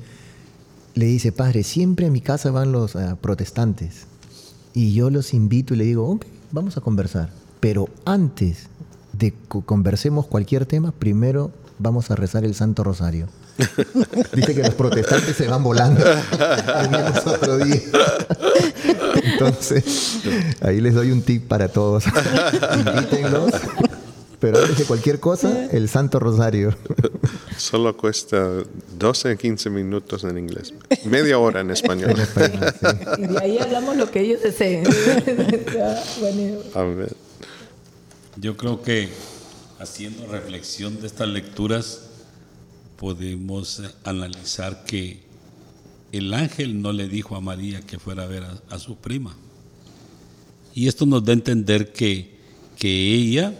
le dice, padre, siempre a mi casa van los eh, protestantes. Y yo los invito y le digo, ok, vamos a conversar. Pero antes de que conversemos cualquier tema, primero vamos a rezar el Santo Rosario. Dice que los protestantes se van volando. otro día. Entonces, ahí les doy un tip para todos. Invítenlos pero antes de cualquier cosa, el Santo Rosario. Solo cuesta 12, 15 minutos en inglés. Media hora en español. Y de ahí hablamos lo que ellos deseen. Yo creo que haciendo reflexión de estas lecturas, podemos analizar que el ángel no le dijo a María que fuera a ver a, su prima. Y esto nos da a entender que, que ella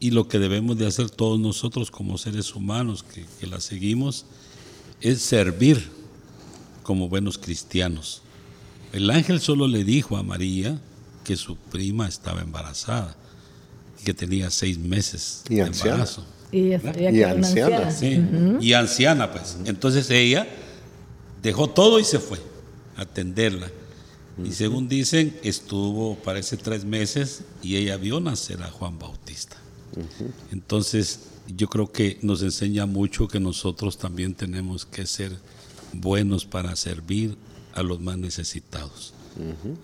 y lo que debemos de hacer todos nosotros como seres humanos que, la seguimos es servir como buenos cristianos. El ángel solo le dijo a María que su prima estaba embarazada, que tenía seis meses de embarazo. Y, anciana. y anciana, pues. Entonces ella dejó todo y se fue a atenderla. Y según dicen, estuvo, parece, tres meses y ella vio nacer a Juan Bautista. Entonces, yo creo que nos enseña mucho que nosotros también tenemos que ser buenos para servir a los más necesitados.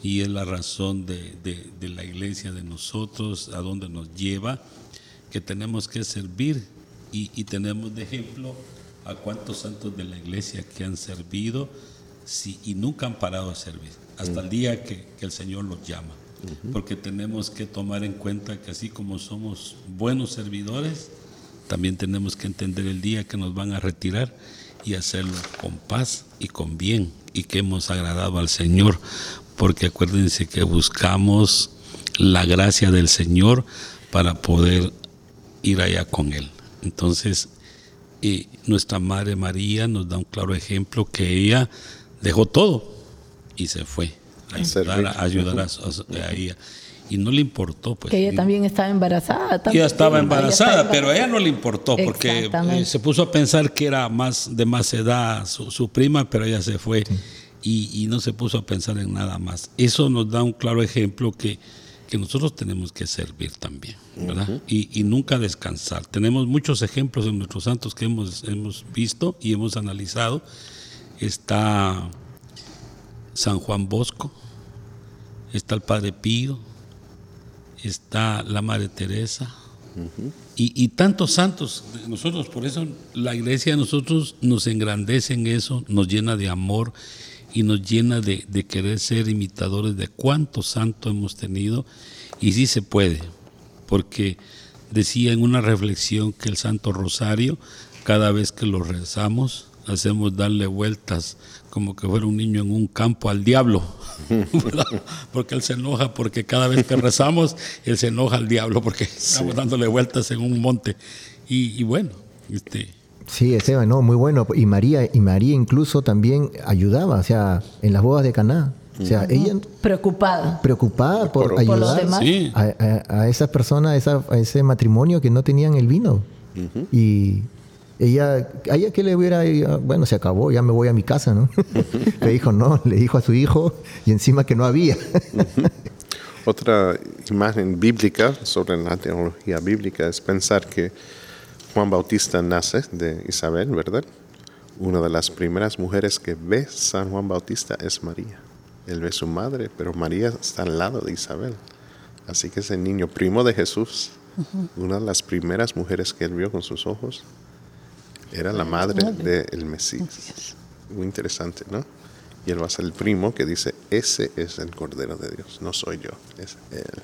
Y es la razón de, la iglesia de nosotros, a donde nos lleva, que tenemos que servir. Y, tenemos de ejemplo a cuántos santos de la iglesia que han servido y nunca han parado de servir, hasta el día que el Señor los llama porque tenemos que tomar en cuenta que así como somos buenos servidores, también tenemos que entender el día que nos van a retirar y hacerlo con paz y con bien y que hemos agradado al Señor, porque acuérdense que buscamos la gracia del Señor para poder ir allá con Él. Entonces, y nuestra Madre María nos da un claro ejemplo que ella dejó todo y se fue ayudar, a, ayudar a, ella. y no le importó. Pues, que ella también estaba embarazada. Ella estaba embarazada, pero a ella no le importó porque eh, se puso a pensar que era más de más edad su, prima, pero ella se fue y, no se puso a pensar en nada más. Eso nos da un claro ejemplo que, que nosotros tenemos que servir también, ¿verdad? y, y, nunca descansar. Tenemos muchos ejemplos en nuestros santos que hemos, hemos visto y hemos analizado. Está San Juan Bosco, está el Padre Pío, está la Madre Teresa y, tantos santos. Nosotros, por eso la iglesia de nosotros nos engrandece en eso, nos llena de amor y nos llena de, querer ser imitadores de cuántos santos hemos tenido. Y sí se puede, porque decía en una reflexión que el Santo Rosario, cada vez que lo rezamos, hacemos darle vueltas como que fuera un niño en un campo al diablo, porque él se enoja, porque cada vez que rezamos, él se enoja al diablo, porque estamos dándole vueltas en un monte. Y, bueno, este... Sí, Esteban, no, muy bueno. Y María, y María incluso también ayudaba, o sea, en las bodas de Caná. O sea, ella preocupada. Preocupada por, ayudar a, esa persona, a, ese matrimonio que no tenían el vino. Y ella, a ella que le hubiera, bueno, se acabó, ya me voy a mi casa, ¿no? le dijo no, le dijo a su hijo y encima que no había. Otra imagen bíblica sobre la teología bíblica es pensar que Juan Bautista nace de Isabel, ¿verdad? Una de las primeras mujeres que ve San Juan Bautista es María. Él ve su madre, pero María está al lado de Isabel. Así que ese niño primo de Jesús, una de las primeras mujeres que él vio con sus ojos, era la madre del Mesías. Muy interesante, ¿no? Y él va a ser el primo que dice, ese es el Cordero de Dios, no soy yo, es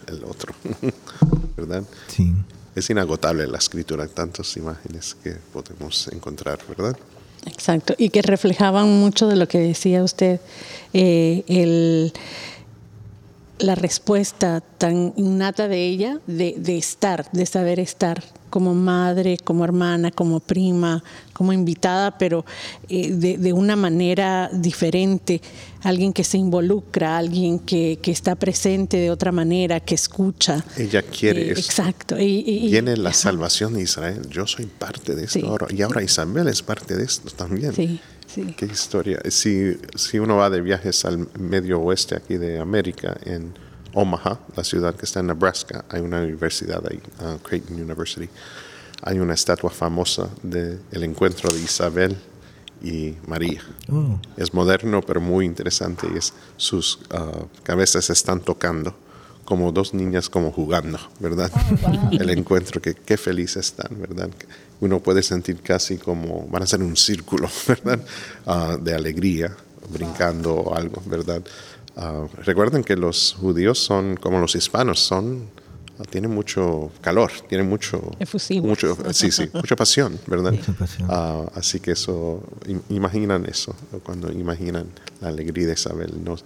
el, otro. ¿Verdad? Sí. Es inagotable la escritura, tantas imágenes que podemos encontrar, ¿verdad? Exacto, y que reflejaban mucho de lo que decía usted, eh, el la respuesta tan innata de ella de, estar, de saber estar como madre, como hermana, como prima, como invitada, pero eh, de, una manera diferente, alguien que se involucra, alguien que, está presente de otra manera, que escucha. Ella quiere eh, eso. Exacto. Y, Tiene la salvación de Israel. Yo soy parte de esto ahora. Y ahora Isabel es parte de esto también. Sí. Qué historia. Si, si uno va de viajes al medio oeste aquí de América, en Omaha, la ciudad que está en Nebraska, hay una universidad ahí, uh, Creighton University. Hay una estatua famosa del el encuentro de Isabel y María. Oh. Es moderno, pero muy interesante. Y es, sus uh, cabezas están tocando como dos niñas como jugando, ¿verdad? Oh, el encuentro, que qué felices están, ¿verdad? Uno puede sentir casi como van a ser un círculo, ¿verdad? Uh, de alegría, brincando o algo, ¿verdad? Uh, recuerden que los judíos son como los hispanos, son tienen mucho calor, tienen mucho, mucho sí, sí, mucha pasión, ¿verdad? así que eso, imaginan eso, cuando imaginan la alegría de Isabel, ¿no?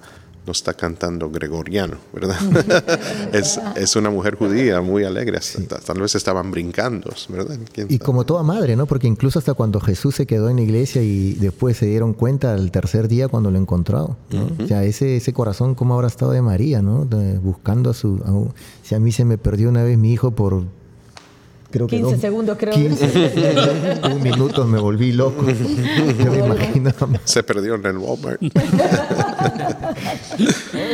No está cantando gregoriano, ¿verdad? es, es, una mujer judía muy alegre, tal vez estaban brincando, ¿verdad? Y como toda madre, ¿no? Porque incluso hasta cuando Jesús se quedó en la iglesia y después se dieron cuenta al tercer día cuando lo encontró, ¿no? O sea, ese, ese corazón, ¿cómo habrá estado de María, ¿no? buscando a su... si a mí se me perdió una vez mi hijo por 15 segundos, creo. 15, un minuto me volví loco. Yo me imagino. Se perdió en el Walmart.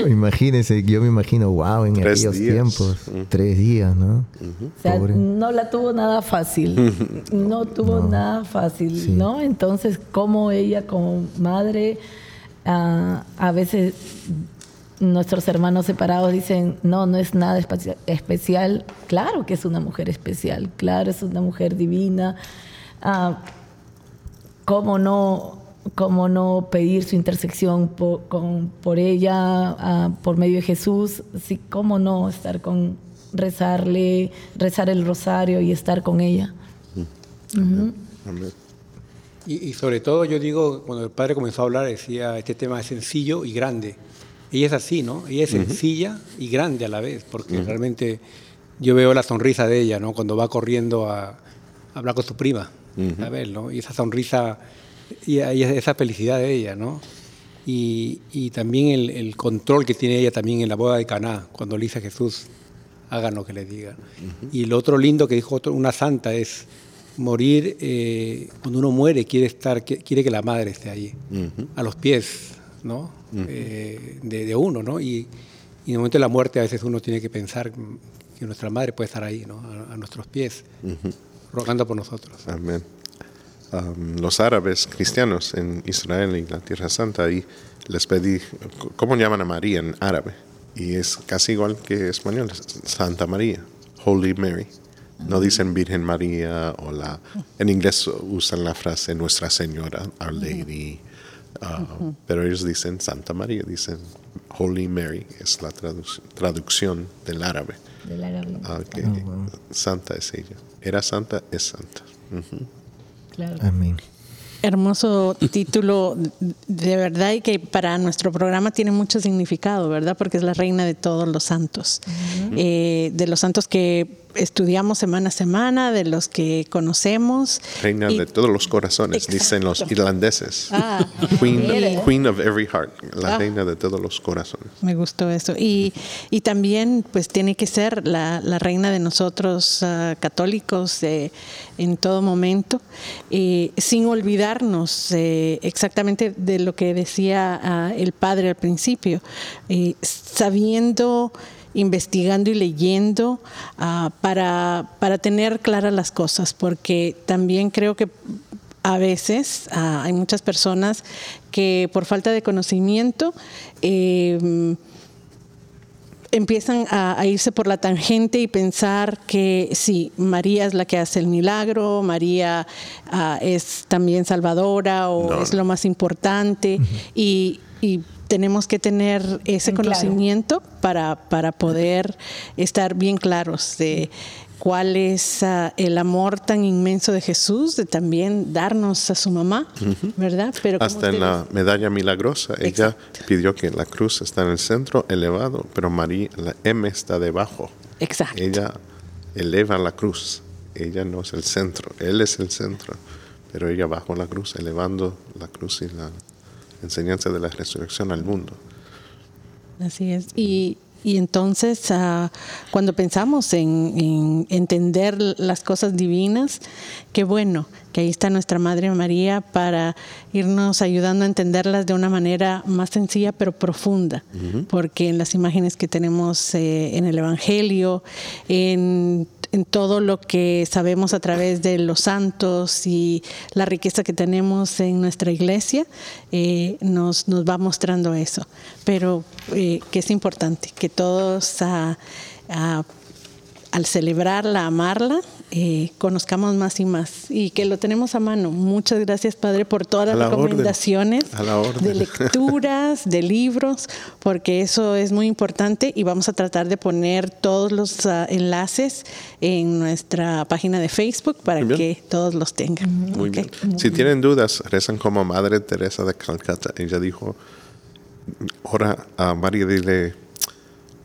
Imagínense, yo me imagino, wow, en aquellos tiempos. Tres días, ¿no? O sea, no la tuvo nada fácil. No tuvo nada fácil, ¿no? Entonces, como ella, como madre, ah, a veces nuestros hermanos separados dicen, no, no es nada especial. Claro que es una mujer especial, claro, es una mujer divina. Ah, ¿Cómo no, cómo no pedir su intersección por, con, por ella, ah, por medio de Jesús? Sí, ¿Cómo no estar con, rezarle, rezar el rosario y estar con ella? Y, y sobre todo yo digo, cuando el padre comenzó a hablar, decía, este tema es sencillo y grande ella es así, ¿no? Ella es sencilla y grande a la vez, porque realmente yo veo la sonrisa de ella, ¿no? Cuando va corriendo a, hablar con su prima, a ver, ¿no? Y esa sonrisa y, esa felicidad de ella, ¿no? y, también el, control que tiene ella también en la boda de Caná, cuando le dice a Jesús, hagan lo que le diga. Y lo otro lindo que dijo una santa es morir, eh, cuando uno muere quiere, estar, quiere que la madre esté ahí, a los pies ¿no? Eh, de, uno. ¿no? Y, en el momento de la muerte a veces uno tiene que pensar que nuestra madre puede estar ahí, ¿no? a, nuestros pies, rogando por nosotros. Amén los árabes cristianos en Israel y la Tierra Santa y les pedí, ¿cómo llaman a María en árabe? Y es casi igual que español, Santa María, Holy Mary. No dicen Virgen María o la... En inglés usan la frase Nuestra Señora, Our Lady, ah, pero ellos dicen Santa María, dicen Holy Mary, es la traducción del árabe. Del árabe. Ah, ah, santa es ella. Era santa, es santa. Amén. Hermoso título, de verdad, y que para nuestro programa tiene mucho significado, ¿verdad? Porque es la reina de todos los santos, eh, de los santos que estudiamos semana a semana, de los que conocemos. Reina de todos los corazones, dicen los irlandeses. Ah, queen, of every heart, la ah. reina de todos los corazones. Me gustó eso. Y, y también, pues, tiene que ser la, la reina de nosotros ah, católicos en todo momento, sin olvidarnos eh, exactamente de lo que decía el padre al principio, eh, sabiendo investigando y leyendo ah, para, para tener claras las cosas, porque también creo que a veces ah, hay muchas personas que por falta de conocimiento em, empiezan a, irse por la tangente y pensar que sí, María es la que hace el milagro, María ah, es también salvadora o es lo más importante y, y tenemos que tener ese conocimiento para, para poder estar bien claros de cuál es ah, el amor tan inmenso de Jesús, de también darnos a su mamá, ¿verdad? Pero Hasta en la medalla milagrosa, ella pidió que la cruz está en el centro, elevado, pero María, la M está debajo. Exacto. Ella eleva la cruz, ella no es el centro, Él es el centro, pero ella bajo la cruz, elevando la cruz y la enseñanza de la resurrección al mundo. Así es. Y, entonces, ah, cuando pensamos en, entender las cosas divinas, qué bueno que ahí está nuestra Madre María para irnos ayudando a entenderlas de una manera más sencilla pero profunda, porque en las imágenes que tenemos eh, en el Evangelio, en en todo lo que sabemos a través de los santos y la riqueza que tenemos en nuestra iglesia, eh, nos, nos, va mostrando eso. Pero eh, que es importante que todos a, al celebrarla, amarla, eh, conozcamos más y más y que lo tenemos a mano. Muchas gracias, Padre, por todas las recomendaciones de lecturas, de libros, porque eso es muy importante y vamos a tratar de poner todos los ah, enlaces en nuestra página de Facebook para que todos los tengan. Muy bien. Si tienen dudas, rezan como Madre Teresa de Calcuta. Ella dijo, ora a María, dile,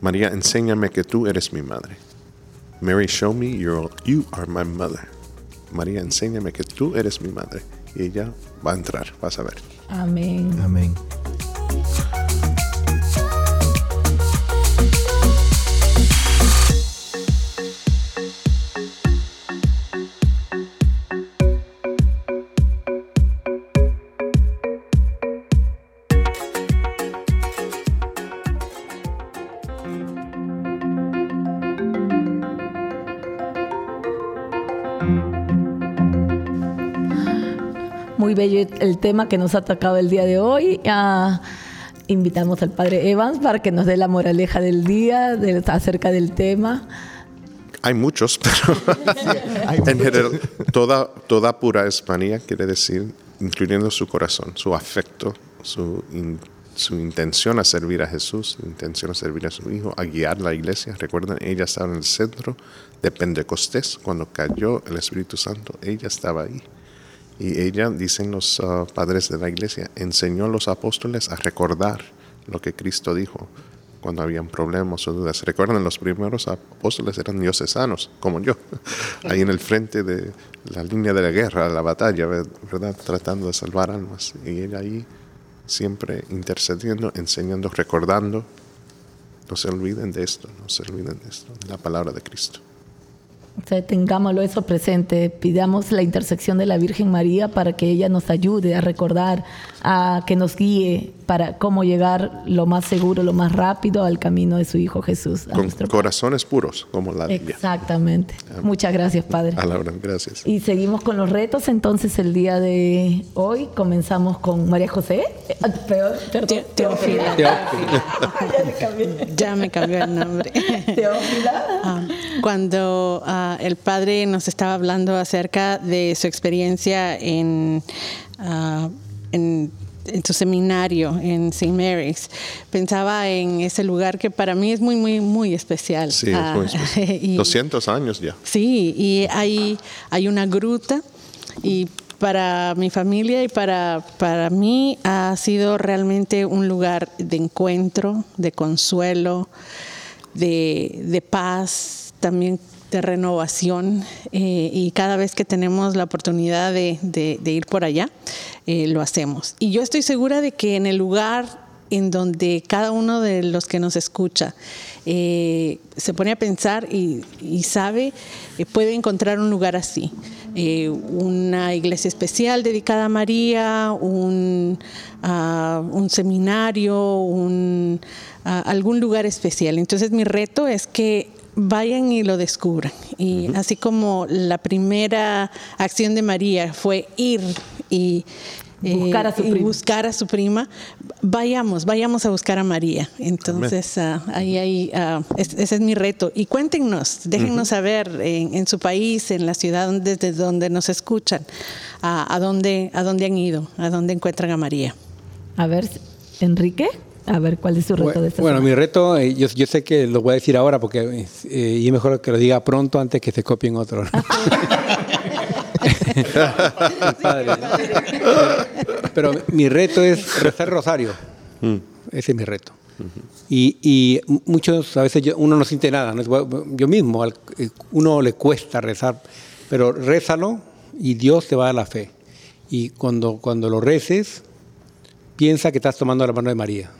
María, enséñame que tú eres mi madre. Mary, show me you're, you are my mother. María, enséñame que tú eres mi madre. Y ella va a entrar, vas a ver. Amén. Amén. Bello el tema que nos ha atacado el día de hoy. Ah, invitamos al padre Evans para que nos dé la moraleja del día acerca del tema. Hay muchos, pero en general, toda, toda pura hispanía quiere decir, incluyendo su corazón, su afecto, su, su intención a servir a Jesús, su intención a servir a su Hijo, a guiar la iglesia. Recuerden, ella estaba en el centro de Pentecostés, cuando cayó el Espíritu Santo, ella estaba ahí. Y ella, dicen los ah, padres de la iglesia, enseñó a los apóstoles a recordar lo que Cristo dijo cuando habían problemas o dudas. Recuerden, los primeros apóstoles eran diocesanos, como yo, ahí en el frente de la línea de la guerra, la batalla, ¿verdad? Tratando de salvar almas. Y ella ahí siempre intercediendo, enseñando, recordando. No se olviden de esto, no se olviden de esto, la palabra de Cristo. O sea, tengámoslo eso presente, pidamos la intersección de la Virgen María para que ella nos ayude a recordar, a que nos guíe para cómo llegar lo más seguro, lo más rápido al camino de su Hijo Jesús. Con corazones puros, como la Biblia. Exactamente. Muchas gracias, Padre. A la hora, gracias. Y seguimos con los retos. Entonces, el día de hoy comenzamos con María José. Ah, peor, perdón. Teófila. ya me cambió el nombre. Teófila. Ah, cuando ah, el Padre nos estaba hablando acerca de su experiencia en en, tu seminario en St. Mary's, pensaba en ese lugar que para mí es muy, muy, muy especial. Sí, es muy ah, especial. 200 años ya. Sí, y hay, hay una gruta y para mi familia y para, para mí ha sido realmente un lugar de encuentro, de consuelo, de, de paz, también de renovación eh, y cada vez que tenemos la oportunidad de, ir por allá, eh, lo hacemos. Y yo estoy segura de que en el lugar en donde cada uno de los que nos escucha eh, se pone a pensar y, sabe, puede encontrar un lugar así. una iglesia especial dedicada a María, un, un seminario, un, algún lugar especial. Entonces mi reto es que vayan y lo descubran. Y así como la primera acción de María fue ir y, eh, buscar, a su prima, vayamos, vayamos a buscar a María. Entonces, ah, ahí, ahí ah, ese es mi reto. Y cuéntenos, déjennos saber en, su país, en la ciudad desde donde nos escuchan, a, dónde, a dónde han ido, a dónde encuentran a María. A ver, Enrique. A ver, ¿cuál es su reto de esta Bueno, mi reto, eh, yo, sé que lo voy a decir ahora porque eh, y es mejor que lo diga pronto antes que se copien otro. Pero mi reto es rezar rosario. Mm. Ese es mi reto. y, muchos, a veces uno no siente nada. Yo mismo, eh, uno le cuesta rezar, pero rézalo y Dios te va a dar la fe. Y cuando, cuando lo reces, piensa que estás tomando la mano de María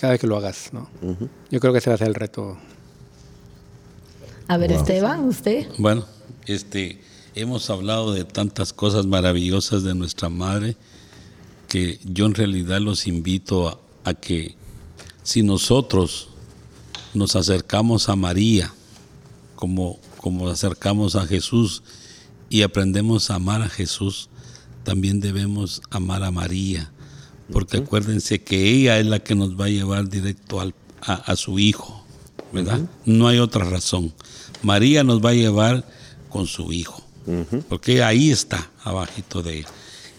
cada vez que lo hagas, ¿no? Yo creo que ese va a ser el reto. A ver, Esteban, usted. Bueno, este, hemos hablado de tantas cosas maravillosas de nuestra madre que yo en realidad los invito a, que si nosotros nos acercamos a María, como, como acercamos a Jesús y aprendemos a amar a Jesús, también debemos amar a María porque acuérdense que ella es la que nos va a llevar directo al, a, su hijo, ¿verdad? No hay otra razón. María nos va a llevar con su hijo, porque ahí está, abajito de él.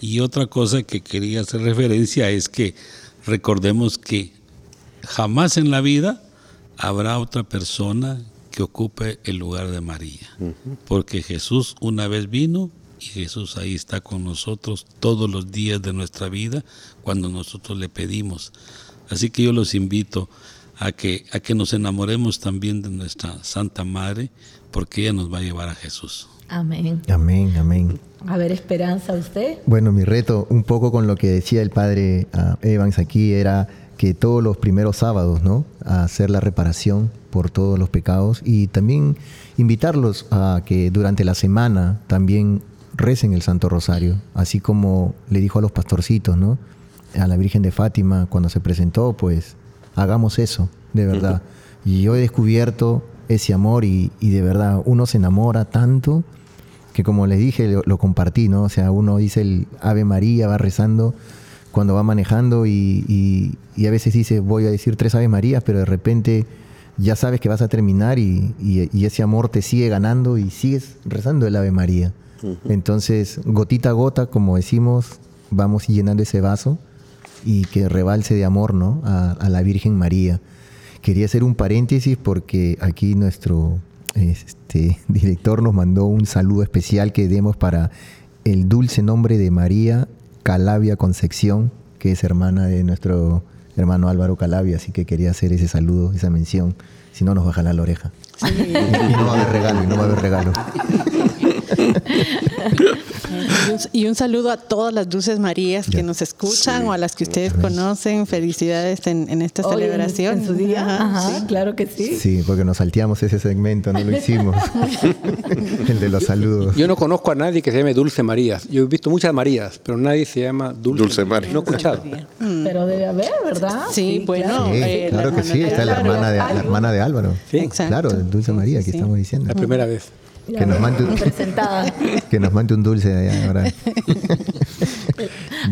Y otra cosa que quería hacer referencia es que recordemos que jamás en la vida habrá otra persona que ocupe el lugar de María, porque Jesús una vez vino y Jesús ahí está con nosotros todos los días de nuestra vida cuando nosotros le pedimos. Así que yo los invito a que, a que nos enamoremos también de nuestra Santa Madre, porque ella nos va a llevar a Jesús. Amén. Amén, amén. A ver, Esperanza, ¿usted? Bueno, mi reto, un poco con lo que decía el padre ah, Evans aquí, era que todos los primeros sábados, ¿no? A hacer la reparación por todos los pecados y también invitarlos a que durante la semana también recen el Santo Rosario, así como le dijo a los pastorcitos, ¿no? A la Virgen de Fátima cuando se presentó, pues hagamos eso, de verdad. Y yo he descubierto ese amor y, de verdad uno se enamora tanto que como les dije, lo, compartí, ¿no? O sea, uno dice el Ave María, va rezando cuando va manejando y, a veces dice, voy a decir tres Ave Marías, pero de repente ya sabes que vas a terminar y, y, ese amor te sigue ganando y sigues rezando el Ave María. Entonces, gotita a gota, como decimos, vamos llenando ese vaso y que rebalse de amor ¿no? a, la Virgen María. Quería hacer un paréntesis porque aquí nuestro este, director nos mandó un saludo especial que demos para el dulce nombre de María Calavia Concepción, que es hermana de nuestro hermano Álvaro Calavia, así que quería hacer ese saludo, esa mención, si no nos baja la oreja. y, no va a haber regalo, y no va a haber regalo. y, un, saludo a todas las dulces Marías que nos escuchan o a las que ustedes conocen. Felicidades en, esta celebración. En, su día. claro que sí. Sí, porque nos salteamos ese segmento, no lo hicimos. El de los saludos. Yo no conozco a nadie que se llame Dulce Marías. Yo he visto muchas Marías, pero nadie se llama Dulce, Dulce María. No he escuchado. Pero debe haber, ¿verdad? Sí, bueno. Eh, claro, que sí, está la hermana, de, la hermana de Álvaro. Sí, claro, Dulce María, que estamos diciendo. La primera vez. Que nos, mande un, que nos mande un dulce allá ahora.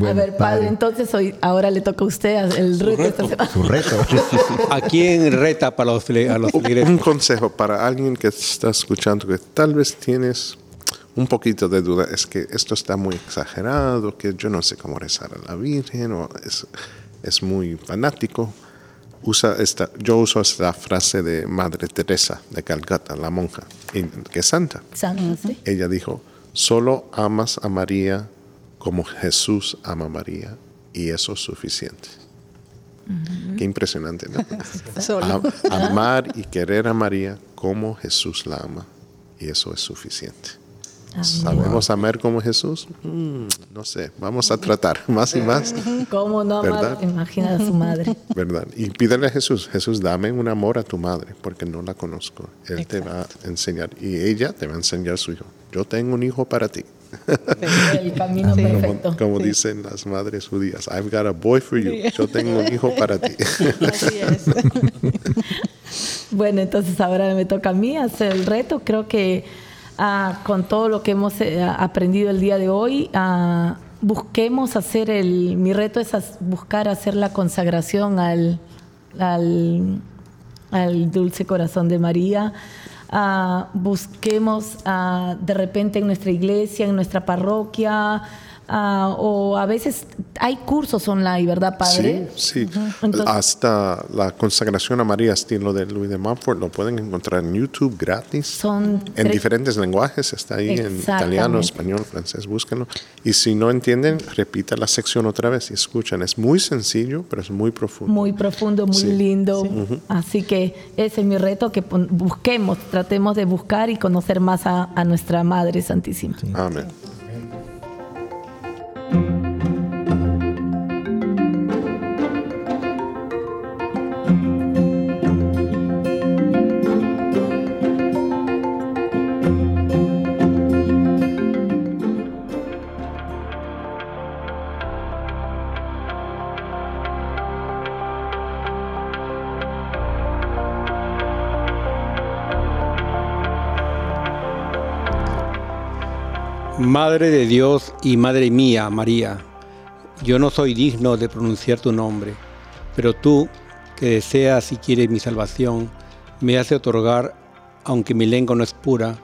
a ver, padre, entonces hoy, ahora le toca a usted el reto. Su reto. ¿A quién reta para los, a los Un consejo para alguien que está escuchando que tal vez tienes un poquito de duda, es que esto está muy exagerado, que yo no sé cómo rezar a la Virgen, o es, es muy fanático usa esta, yo uso esta frase de Madre Teresa de Calcata, la monja, que es santa. Ella dijo, solo amas a María como Jesús ama a María y eso es suficiente. Qué impresionante, ¿no? amar y querer a María como Jesús la ama y eso es suficiente. ¿Sabemos amar como Jesús? Mm, no sé, vamos a tratar más y más. ¿Cómo no amar? Imagina a su madre. ¿Verdad? Y pídele a Jesús, Jesús, dame un amor a tu madre, porque no la conozco. Él te va a enseñar, y ella te va a enseñar su hijo. Yo tengo un hijo para ti. El camino perfecto. Como, dicen las madres judías, I've got a boy for you. Yo tengo un hijo para ti. Así es. bueno, entonces ahora me toca a mí hacer el reto. Creo que con todo lo que hemos eh, aprendido el día de hoy, busquemos hacer el, mi reto es buscar hacer la consagración al, al, dulce corazón de María. busquemos de repente en nuestra iglesia, en nuestra parroquia, Ah, o a veces hay cursos online, ¿verdad, padre? Sí, sí. Hasta la consagración a María, estilo de Louis de Montfort, lo pueden encontrar en YouTube gratis. Son en diferentes lenguajes, está ahí en italiano, español, francés, búsquenlo. Y si no entienden, repita la sección otra vez y escuchan. Es muy sencillo, pero es muy profundo. Muy profundo, muy lindo. Así que ese es mi reto, que busquemos, tratemos de buscar y conocer más a, nuestra Madre Santísima. Amén. Madre de Dios y Madre mía, María, yo no soy digno de pronunciar tu nombre, pero tú, que deseas y quieres mi salvación, me hace otorgar, aunque mi lengua no es pura,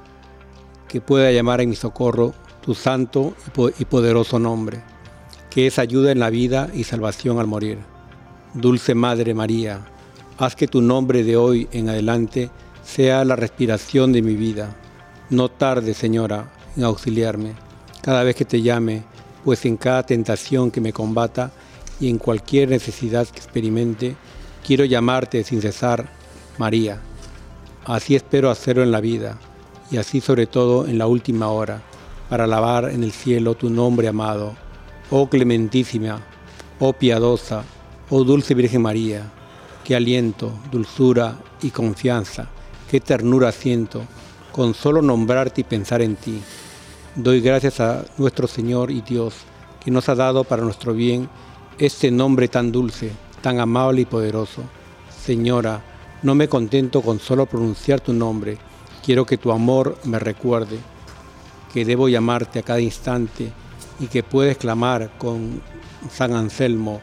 que pueda llamar en mi socorro tu santo y poderoso nombre, que es ayuda en la vida y salvación al morir. Dulce Madre María, haz que tu nombre de hoy en adelante sea la respiración de mi vida. No tarde, Señora, auxiliarme cada vez que te llame, pues en cada tentación que me combata y en cualquier necesidad que experimente, quiero llamarte sin cesar, María. Así espero hacerlo en la vida y así sobre todo en la última hora, para alabar en el cielo tu nombre amado. Oh clementísima, oh piadosa, oh dulce Virgen María, qué aliento, dulzura y confianza, qué ternura siento con solo nombrarte y pensar en ti. Doy gracias a nuestro Señor y Dios que nos ha dado para nuestro bien este nombre tan dulce, tan amable y poderoso. Señora, no me contento con solo pronunciar tu nombre, quiero que tu amor me recuerde, que debo llamarte a cada instante y que puedes clamar con San Anselmo,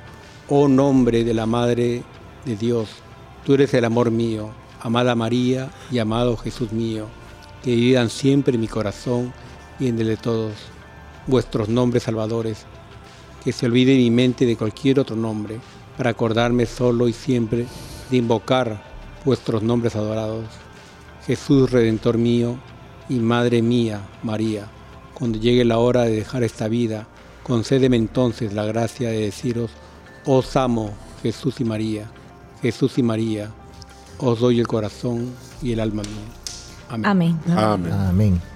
oh nombre de la Madre de Dios, tú eres el amor mío, amada María y amado Jesús mío, que vivan siempre en mi corazón y en el de todos vuestros nombres salvadores, que se olvide mi mente de cualquier otro nombre, para acordarme solo y siempre de invocar vuestros nombres adorados. Jesús Redentor mío y Madre mía, María, cuando llegue la hora de dejar esta vida, concédeme entonces la gracia de deciros, os amo, Jesús y María, Jesús y María, os doy el corazón y el alma mía. Amén. Amén. Amén.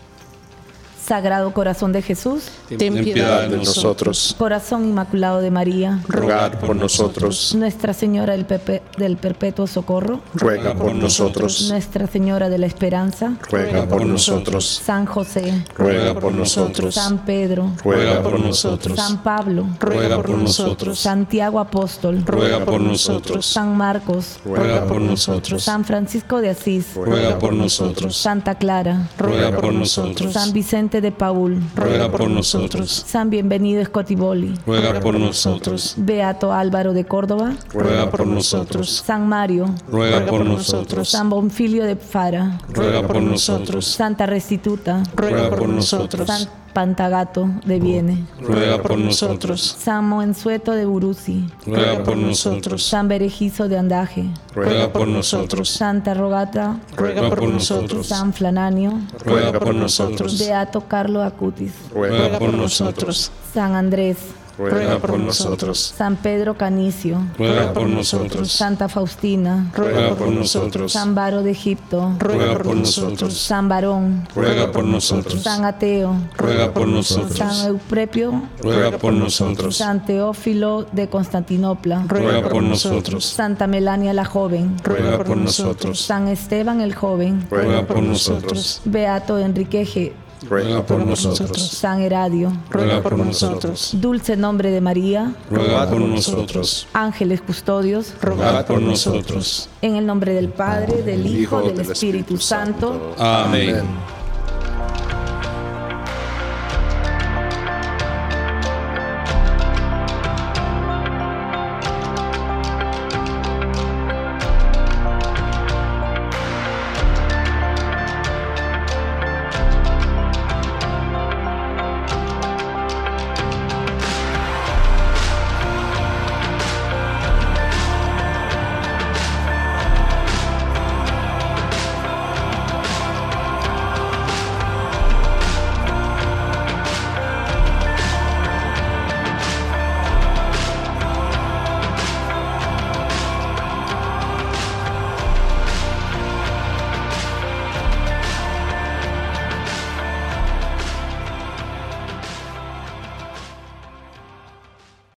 Sagrado Corazón de Jesús, ten piedad de nosotros. Corazón Inmaculado de María, rogad por nosotros. Nuestra Señora del, del Perpetuo Socorro, ruega por nosotros. Nuestra Señora de la Esperanza, ruega por nosotros. San José, ruega por nosotros. San Pedro, ruega por nosotros. San Pablo, ruega por nosotros. Santiago Apóstol, ruega por nosotros. San Marcos, ruega por nosotros. San Francisco de Asís, ruega por nosotros. Santa Clara, ruega por nosotros. San Vicente de Paul, ruega por nosotros. San Bienvenido Escotiboli, ruega por nosotros. Beato Álvaro de Córdoba, ruega por nosotros. San Mario, ruega por nosotros. San Bonfilio de Fara, ruega por nosotros. Santa Restituta, ruega por nosotros. Pantagato de Viene. Ruega por nosotros. San Moensueto de Burusi. Ruega por nosotros. San Berejizo de Andaje. Ruega por nosotros. Santa Rogata. Ruega por nosotros. San Flananio. Ruega por nosotros. Beato Carlo Acutis. Ruega por nosotros. San Andrés ruega por nosotros. San Pedro Canicio, ruega por nosotros. Santa Faustina, ruega por nosotros. San Baro de Egipto, ruega por nosotros. San Barón, ruega por nosotros. San Ateo, ruega por nosotros. San Euprepio, ruega por nosotros. San Teófilo de Constantinopla, ruega por nosotros. Santa Melania la joven, ruega por nosotros. San Esteban el joven, ruega por nosotros. Beato Enrique G ruega por nosotros. San Heradio, ruega por nosotros. Dulce nombre de María, ruega por nosotros. Ángeles custodios, ruega por nosotros. En el nombre del Padre, del Hijo, del Espíritu Santo. Amén.